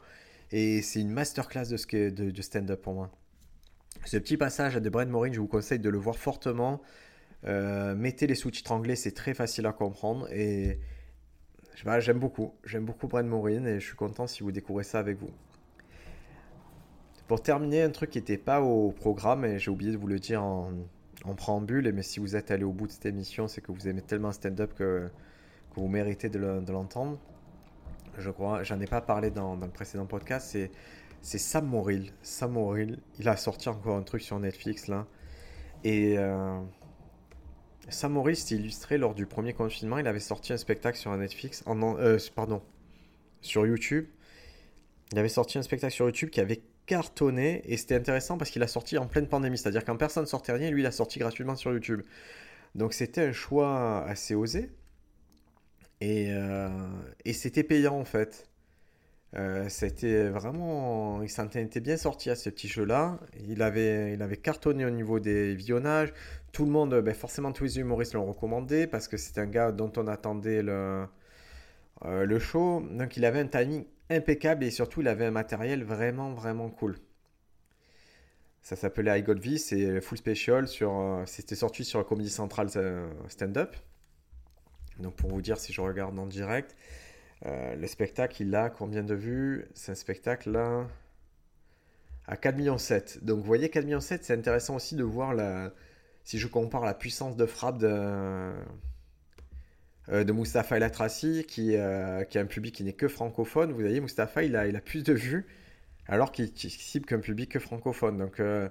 Et c'est une masterclass de, de, stand-up pour moi. Ce petit passage de Brent Morin, je vous conseille de le voir fortement. Euh, mettez les sous-titres anglais, c'est très facile à comprendre. Et j'aime beaucoup. J'aime beaucoup Brent Morin et je suis content si vous découvrez ça avec vous. Pour terminer, un truc qui n'était pas au programme, et j'ai oublié de vous le dire en, préambule, mais si vous êtes allé au bout de cette émission, c'est que vous aimez tellement stand-up que, vous méritez de l'entendre. Je crois, j'en ai pas parlé dans, le précédent podcast, c'est, Sam Morrill. Sam Morrill, il a sorti encore un truc sur Netflix là. Et euh, Sam Morris illustré lors du premier confinement. Il avait sorti un spectacle sur Netflix, en, euh, pardon, sur YouTube. Il avait sorti un spectacle sur YouTube qui avait cartonné et c'était intéressant parce qu'il a sorti en pleine pandémie, c'est-à-dire quand personne sortait rien, lui il a sorti gratuitement sur YouTube. Donc c'était un choix assez osé et, euh, c'était payant en fait. Euh, c'était vraiment, il s'en était bien sorti à ce petit jeu-là. Il avait, il avait cartonné au niveau des visionnages. Tout le monde, ben forcément tous les humoristes l'ont recommandé parce que c'est un gars dont on attendait le, euh, le show. Donc il avait un timing impeccable et surtout il avait un matériel vraiment vraiment cool. Ça s'appelait I Got V, c'est full special sur, euh, c'était sorti sur Comedy Central Stand Up. Donc pour vous dire si je regarde en direct. Euh, le spectacle, il a combien de vues? C'est un spectacle là à 4,7 millions. Donc vous voyez 4,7 millions, c'est intéressant aussi de voir la, si je compare la puissance de frappe de, euh, de Mustapha El Atrassi, qui, euh, qui a un public qui n'est que francophone. Vous voyez, Mustapha, il a, a plus de vues, alors qu'il cible qu'un public que francophone. Donc, euh,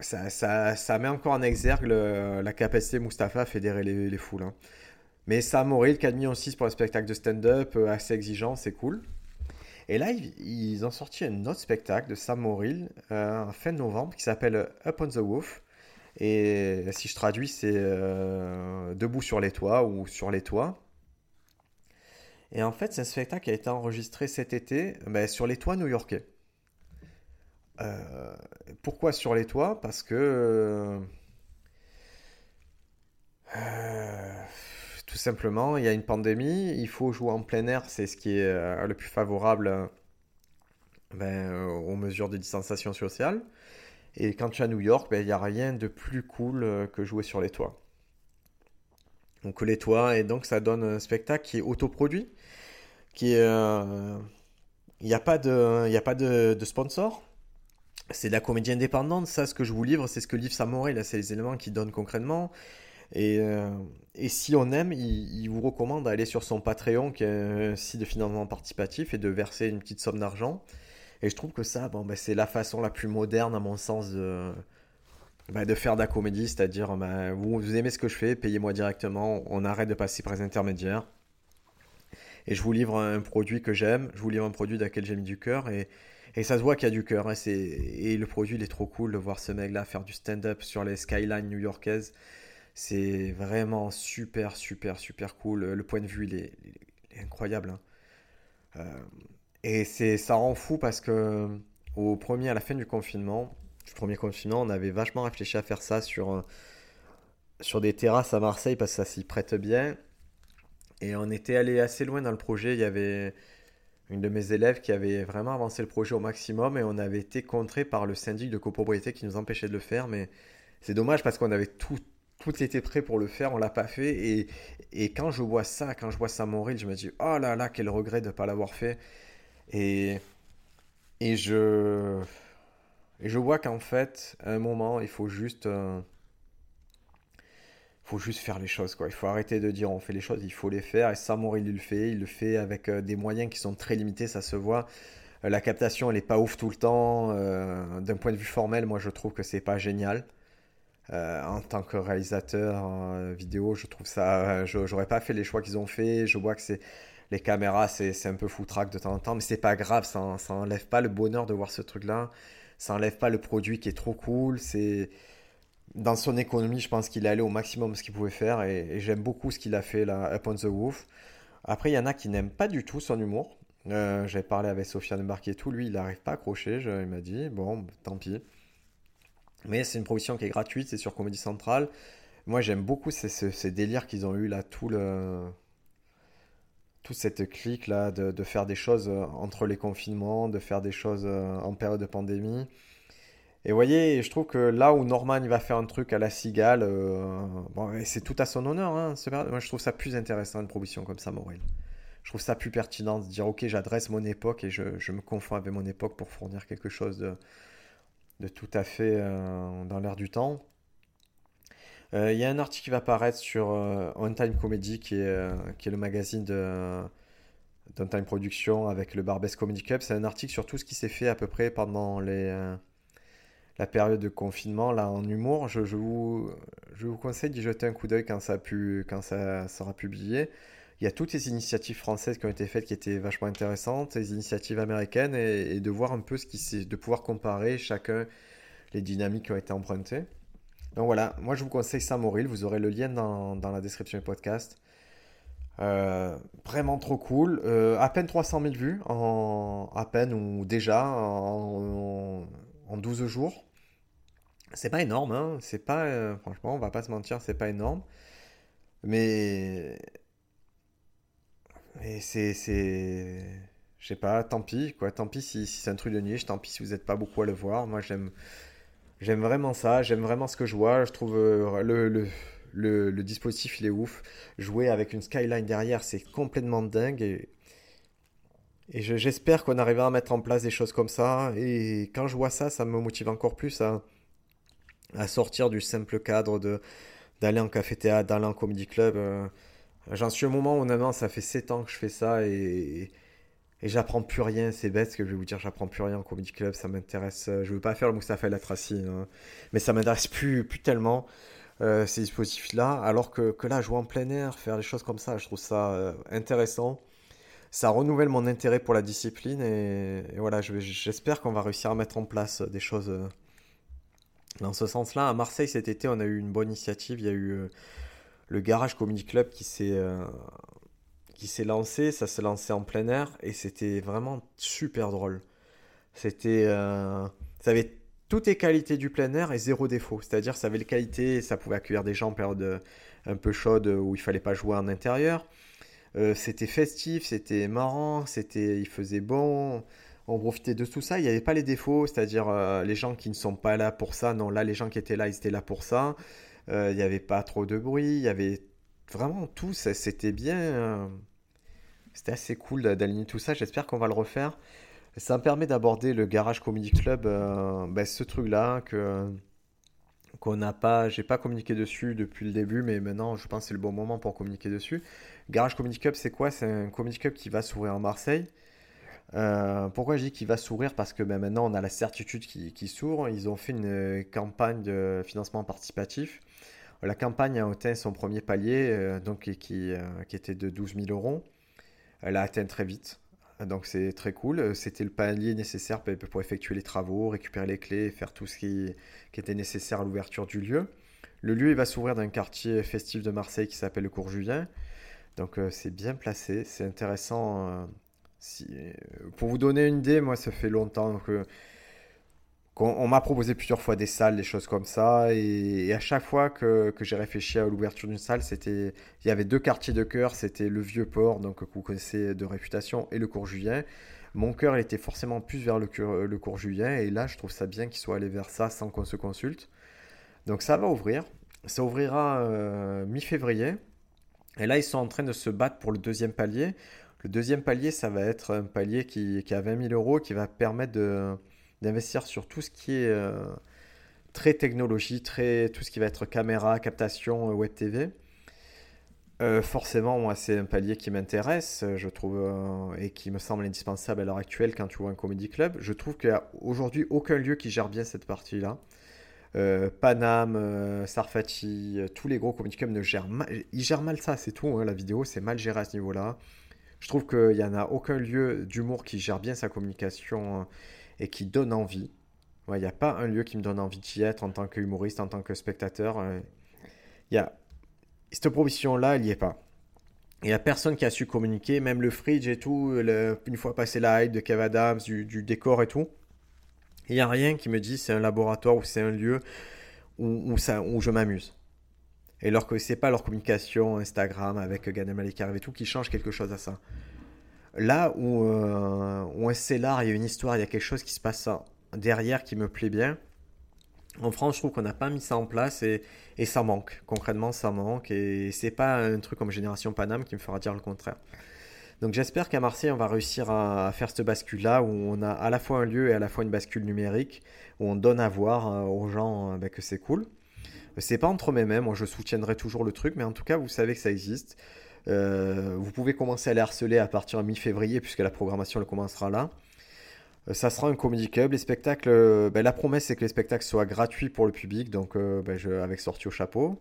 ça, met encore en exergue la capacité de Mustapha à fédérer les, les foules. Hein. Mais Sam 4 millions 6 pour un spectacle de stand-up, assez exigeant, c'est cool. Et là, ils, ont sorti un autre spectacle de Sam Moril en fin novembre qui s'appelle Up on the Roof. Et si je traduis, c'est euh, Debout sur les toits ou Sur les toits. Et en fait, c'est un spectacle qui a été enregistré cet été ben, sur les toits new-yorkais. Euh, pourquoi sur les toits? Parce que euh, tout simplement, il y a une pandémie, il faut jouer en plein air, c'est ce qui est le plus favorable ben, aux mesures de distanciation sociale. Et quand tu es à New York, ben, il n'y a rien de plus cool euh, que jouer sur les toits. Donc les toits, et donc ça donne un spectacle qui est autoproduit, qui est... Euh, il n'y a pas de, il a pas de, sponsor. C'est de la comédie indépendante. Ça, ce que je vous livre, c'est ce que livre Samoré. Là, c'est les éléments qu'il donne concrètement. Et, euh, et, si on aime, il, il vous recommande d'aller sur son Patreon, qui est un site de financement participatif, et de verser une petite somme d'argent. Et je trouve que ça, bon, bah, c'est la façon la plus moderne, à mon sens, de, bah, faire de la comédie. C'est-à-dire, bah, vous, aimez ce que je fais, payez-moi directement, on arrête de passer par les intermédiaires. Et je vous livre un produit que j'aime, je vous livre un produit dans lequel j'ai mis du cœur. Et, et ça se voit qu'il y a du cœur. Hein, et le produit, il est trop cool de voir ce mec-là faire du stand-up sur les skylines new-yorkaises. C'est vraiment super, super, super cool. Le point de vue, il est, incroyable. Hein. Euh, et c'est, ça rend fou parce que au premier, à la fin du confinement, du premier confinement, on avait vachement réfléchi à faire ça sur, euh, sur des terrasses à Marseille parce que ça s'y prête bien. Et on était allé assez loin dans le projet. Il y avait une de mes élèves qui avait vraiment avancé le projet au maximum et on avait été contré par le syndic de copropriété qui nous empêchait de le faire. Mais c'est dommage parce qu'on avait tout, tout était prêt pour le faire, on l'a pas fait. Et, et quand je vois ça, quand je vois ça mourir, je me dis oh là là, quel regret de ne pas l'avoir fait. Et, et, je, je vois qu'en fait, à un moment, il faut juste, euh, faut juste faire les choses. Quoi. Il faut arrêter de dire on fait les choses, il faut les faire. Et Samour, il le fait. Il le fait avec euh, des moyens qui sont très limités, ça se voit. Euh, la captation, elle n'est pas ouf tout le temps. D'un point de vue formel, moi, je trouve que c'est pas génial. en tant que réalisateur vidéo, je trouve ça. J'aurais pas fait les choix qu'ils ont fait. Je vois que c'est les caméras, c'est un peu foutraque de temps en temps, mais c'est pas grave, ça, ça enlève pas le bonheur de voir ce truc-là, ça enlève pas le produit qui est trop cool, c'est dans son économie, je pense qu'il est allé au maximum ce qu'il pouvait faire et, j'aime beaucoup ce qu'il a fait là, Up on the Roof. Après, il y en a qui n'aiment pas du tout son humour. Euh, J'avais parlé avec Sofiane Embarqué et tout, lui, il n'arrive pas à accrocher. il m'a dit, bon, tant pis. Mais c'est une proposition qui est gratuite, c'est sur Comédie Centrale. Moi, j'aime beaucoup ces, ces délires qu'ils ont eu là, tout le, toute cette clique là de, faire des choses euh, entre les confinements, de faire des choses euh, en période de pandémie. Et voyez, je trouve que là où Norman va faire un truc à la cigale, euh, c'est tout à son honneur. Hein, moi, je trouve ça plus intéressant une proposition comme ça, Morel. Je trouve ça plus pertinent de dire ok, j'adresse mon époque et je, je, me confonds avec mon époque pour fournir quelque chose de, de tout à fait dans l'air du temps. Il euh, y a un article qui va apparaître sur euh, On Time Comedy, qui est, euh, le magazine de d'On Time Production avec le Barbès Comedy Club. C'est un article sur tout ce qui s'est fait à peu près pendant les, la période de confinement là en humour. Je, vous, conseille d'y jeter un coup d'œil quand, ça, sera publié. Il y a toutes ces initiatives françaises qui ont été faites qui étaient vachement intéressantes, les initiatives américaines, et, et de voir un peu ce qui de pouvoir comparer chacun les dynamiques qui ont été empruntées. Donc voilà, moi je vous conseille Samoril, vous aurez le lien dans, la description du podcast. Euh, vraiment trop cool. Euh, à peine 300 000 vues, en, à peine ou déjà en, en 12 jours. C'est pas énorme, hein. c'est pas, euh, franchement, on va pas se mentir, c'est pas énorme. Mais, mais c'est, c'est, je sais pas, tant pis, quoi. Tant pis si, si c'est un truc de niche, tant pis si vous n'êtes pas beaucoup à le voir. Moi j'aime, J'aime vraiment ça, j'aime vraiment ce que je vois. Je trouve euh, le, le, le, dispositif, il est ouf. Jouer avec une skyline derrière, c'est complètement dingue. Et, j'espère qu'on arrivera à mettre en place des choses comme ça. Et quand je vois ça, ça me motive encore plus à, à sortir du simple cadre de d'aller en café-théâtre, d'aller en comédie club. Euh, J'en suis au moment où, honnêtement, ça fait 7 ans que je fais ça et, et j'apprends plus rien. C'est bête ce que je vais vous dire, j'apprends plus rien en Comedy Club. Ça m'intéresse. Je veux pas faire le Moustapha et la Tracy, hein. mais ça m'intéresse plus, plus tellement. Euh, ces dispositifs-là, alors que, que, là, jouer en plein air, faire des choses comme ça, je trouve ça euh, intéressant. Ça renouvelle mon intérêt pour la discipline et, voilà, j'espère qu'on va réussir à mettre en place des choses euh, dans ce sens-là. À Marseille cet été, on a eu une bonne initiative. Il y a eu le Garage Comedy Club qui s'est qui s'est lancé. Ça s'est lancé en plein air et c'était vraiment super drôle. C'était, ça avait toutes les qualités du plein air et zéro défaut. C'est-à-dire, ça avait les qualités, ça pouvait accueillir des gens en période un peu chaude où il fallait pas jouer en intérieur. Euh, c'était festif, c'était marrant, c'était, il faisait bon. On profitait de tout ça. Il n'y avait pas les défauts, c'est-à-dire euh, les gens qui ne sont pas là pour ça. Non, là, les gens qui étaient là, ils étaient là pour ça. Euh, il n'y avait pas trop de bruit. Il y avait vraiment tout. C'était bien. C'était assez cool d'aligner tout ça. J'espère qu'on va le refaire. Ça me permet d'aborder le Garage Comedy Club, euh, ben, ce truc-là que qu'on n'a pas, j'ai pas communiqué dessus depuis le début, mais maintenant je pense que c'est le bon moment pour communiquer dessus. Garage Comedy Club, c'est quoi? C'est un comedy club qui va s'ouvrir en Marseille. Euh, pourquoi je dis qu'il va s'ouvrir? Parce que ben, maintenant on a la certitude qu'il s'ouvre. Ils ont fait une campagne de financement participatif. La campagne a atteint son premier palier, euh, donc qui, qui, était de 12 000 euros. Elle a atteint très vite. Donc c'est très cool. C'était le palier nécessaire pour effectuer les travaux, récupérer les clés, faire tout ce qui, était nécessaire à l'ouverture du lieu. Le lieu il va s'ouvrir dans un quartier festif de Marseille qui s'appelle le Cours Julien. Donc euh, c'est bien placé, c'est intéressant. Euh, euh, pour vous donner une idée, moi ça fait longtemps que on, m'a proposé plusieurs fois des salles, des choses comme ça, et, à chaque fois que, j'ai réfléchi à l'ouverture d'une salle, c'était, il y avait deux quartiers de cœur, c'était le vieux port, donc que vous connaissez de réputation, et le cours Julien. Mon cœur était forcément plus vers le, cours Julien, et là, je trouve ça bien qu'il soit allé vers ça sans qu'on se consulte. Donc ça va ouvrir, ça ouvrira euh, mi-février, et là, ils sont en train de se battre pour le deuxième palier. Le deuxième palier, ça va être un palier qui, qui a 20 000 euros, qui va permettre de d'investir sur tout ce qui est euh, très technologie, très, tout ce qui va être caméra, captation, euh, web TV. Euh, forcément, moi, c'est un palier qui m'intéresse, je trouve, et qui me semble indispensable à l'heure actuelle quand tu vois un comedy club. Je trouve qu'il n'y a aujourd'hui aucun lieu qui gère bien cette partie-là. Paname, Sarfati, tous les gros comedy clubs ne gèrent mal, ils gèrent mal ça, c'est tout. Hein, la vidéo, c'est mal géré à ce niveau-là. Je trouve qu'il n'y en a aucun lieu d'humour qui gère bien sa communication et qui donne envie. Il n'y a pas un lieu qui me donne envie d'y être en tant qu'humoriste, en tant que spectateur. Euh, il y a... Cette proposition-là, elle n'y est pas. Il n'y a personne qui a su communiquer, même le fridge et tout, une fois passé la hype de Kev Adams, du, décor et tout. Il n'y a rien qui me dit c'est un laboratoire ou c'est un lieu où, je m'amuse. Et alors que c'est pas leur communication Instagram avec Gad Elmaleh et tout qui change quelque chose à ça. Là où, euh, où un il y a une histoire, il y a quelque chose qui se passe derrière qui me plaît bien. En France, je trouve qu'on n'a pas mis ça en place et, ça manque. Concrètement, ça manque. Et c'est pas un truc comme Génération Paname qui me fera dire le contraire. Donc j'espère qu'à Marseille, on va réussir à faire ce bascule-là où on a à la fois un lieu et à la fois une bascule numérique, où on donne à voir euh, aux gens euh, bah, que c'est cool. C'est pas entre mes mains, moi je soutiendrai toujours le truc, mais en tout cas, vous savez que ça existe. Euh, vous pouvez commencer à les harceler à partir de mi-février, puisque la programmation elle commencera là. Euh, ça sera un comedy club. Les spectacles, euh, ben, la promesse c'est que les spectacles soient gratuits pour le public, donc ben, avec sortie au chapeau.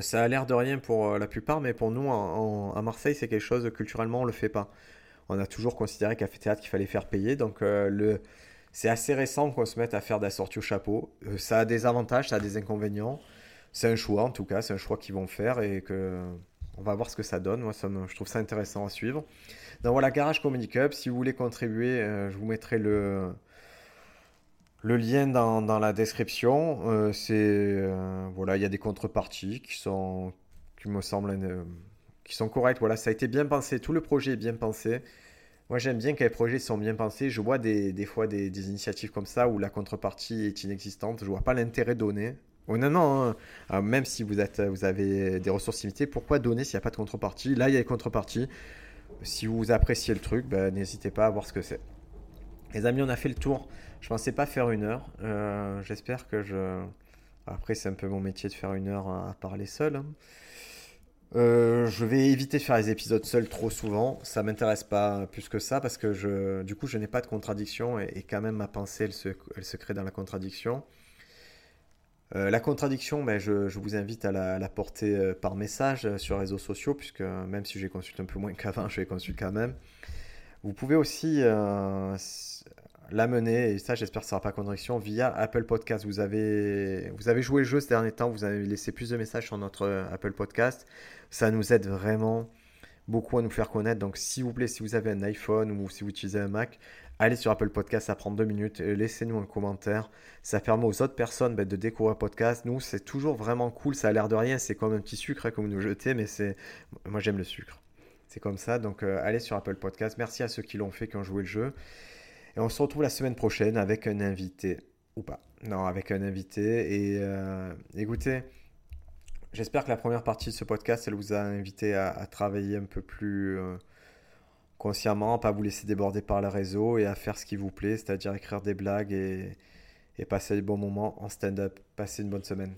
ça a l'air de rien pour la plupart, mais pour nous, à Marseille, c'est quelque chose, culturellement, on le fait pas. On a toujours considéré qu'à théâtre, qu'il fallait faire payer. Donc, le, c'est assez récent qu'on se mette à faire de la sortie au chapeau. ça a des avantages, ça a des inconvénients. C'est un choix, en tout cas, c'est un choix qu'ils vont faire et que on va voir ce que ça donne. Moi, ça je trouve ça intéressant à suivre. Donc voilà, Garage Comedy. Si vous voulez contribuer, euh, je vous mettrai le, lien dans, la description. Euh, c'est euh, voilà, il y a des contreparties qui sont, qui me semblent, qui sont correctes. Voilà, ça a été bien pensé. Tout le projet est bien pensé. Moi, j'aime bien quand les projets sont bien pensés. Je vois des, des fois des, des, initiatives comme ça où la contrepartie est inexistante. Je vois pas l'intérêt donné. Oh, hein. même si vous, avez des ressources limitées, pourquoi donner s'il n'y a pas de contrepartie? Là, il y a des contreparties. Si vous appréciez le truc, ben, n'hésitez pas à voir ce que c'est. Les amis, on a fait le tour. Je pensais pas faire une heure. Euh, j'espère que je. Après, c'est un peu mon métier de faire une heure à parler seul. Hein. Euh, je vais éviter de faire les épisodes seuls trop souvent. Ça m'intéresse pas plus que ça parce que je, du coup, je n'ai pas de contradiction et, quand même ma pensée, elle se crée dans la contradiction. Euh, la contradiction, ben, je, vous invite à la, porter euh, par message sur les réseaux sociaux, puisque même si j'ai consulté un peu moins qu'avant, je les consulte quand même. Vous pouvez aussi l'amener, et ça j'espère que ça ne sera pas contradiction, via Apple Podcast. Vous avez, vous avez joué le jeu ces derniers temps, vous avez laissé plus de messages sur notre euh, Apple Podcast. Ça nous aide vraiment beaucoup à nous faire connaître. Donc s'il vous plaît, si vous avez un iPhone ou si vous utilisez un Mac, allez sur Apple Podcast, ça prend deux minutes, laissez-nous un commentaire. Ça permet aux autres personnes ben, de découvrir le podcast. Nous, c'est toujours vraiment cool, ça a l'air de rien, c'est comme un petit sucre hein, que vous nous jetez, mais c'est moi j'aime le sucre. C'est comme ça, donc euh, allez sur Apple Podcast. Merci à ceux qui l'ont fait, qui ont joué le jeu. Et on se retrouve la semaine prochaine avec un invité. Ou pas. Non, avec un invité. Et euh, écoutez, j'espère que la première partie de ce podcast, elle vous a invité à, travailler un peu plus euh, consciemment, pas vous laisser déborder par le réseau et à faire ce qui vous plaît, c'est-à-dire écrire des blagues et, passer des bons moments en stand-up. Passez une bonne semaine.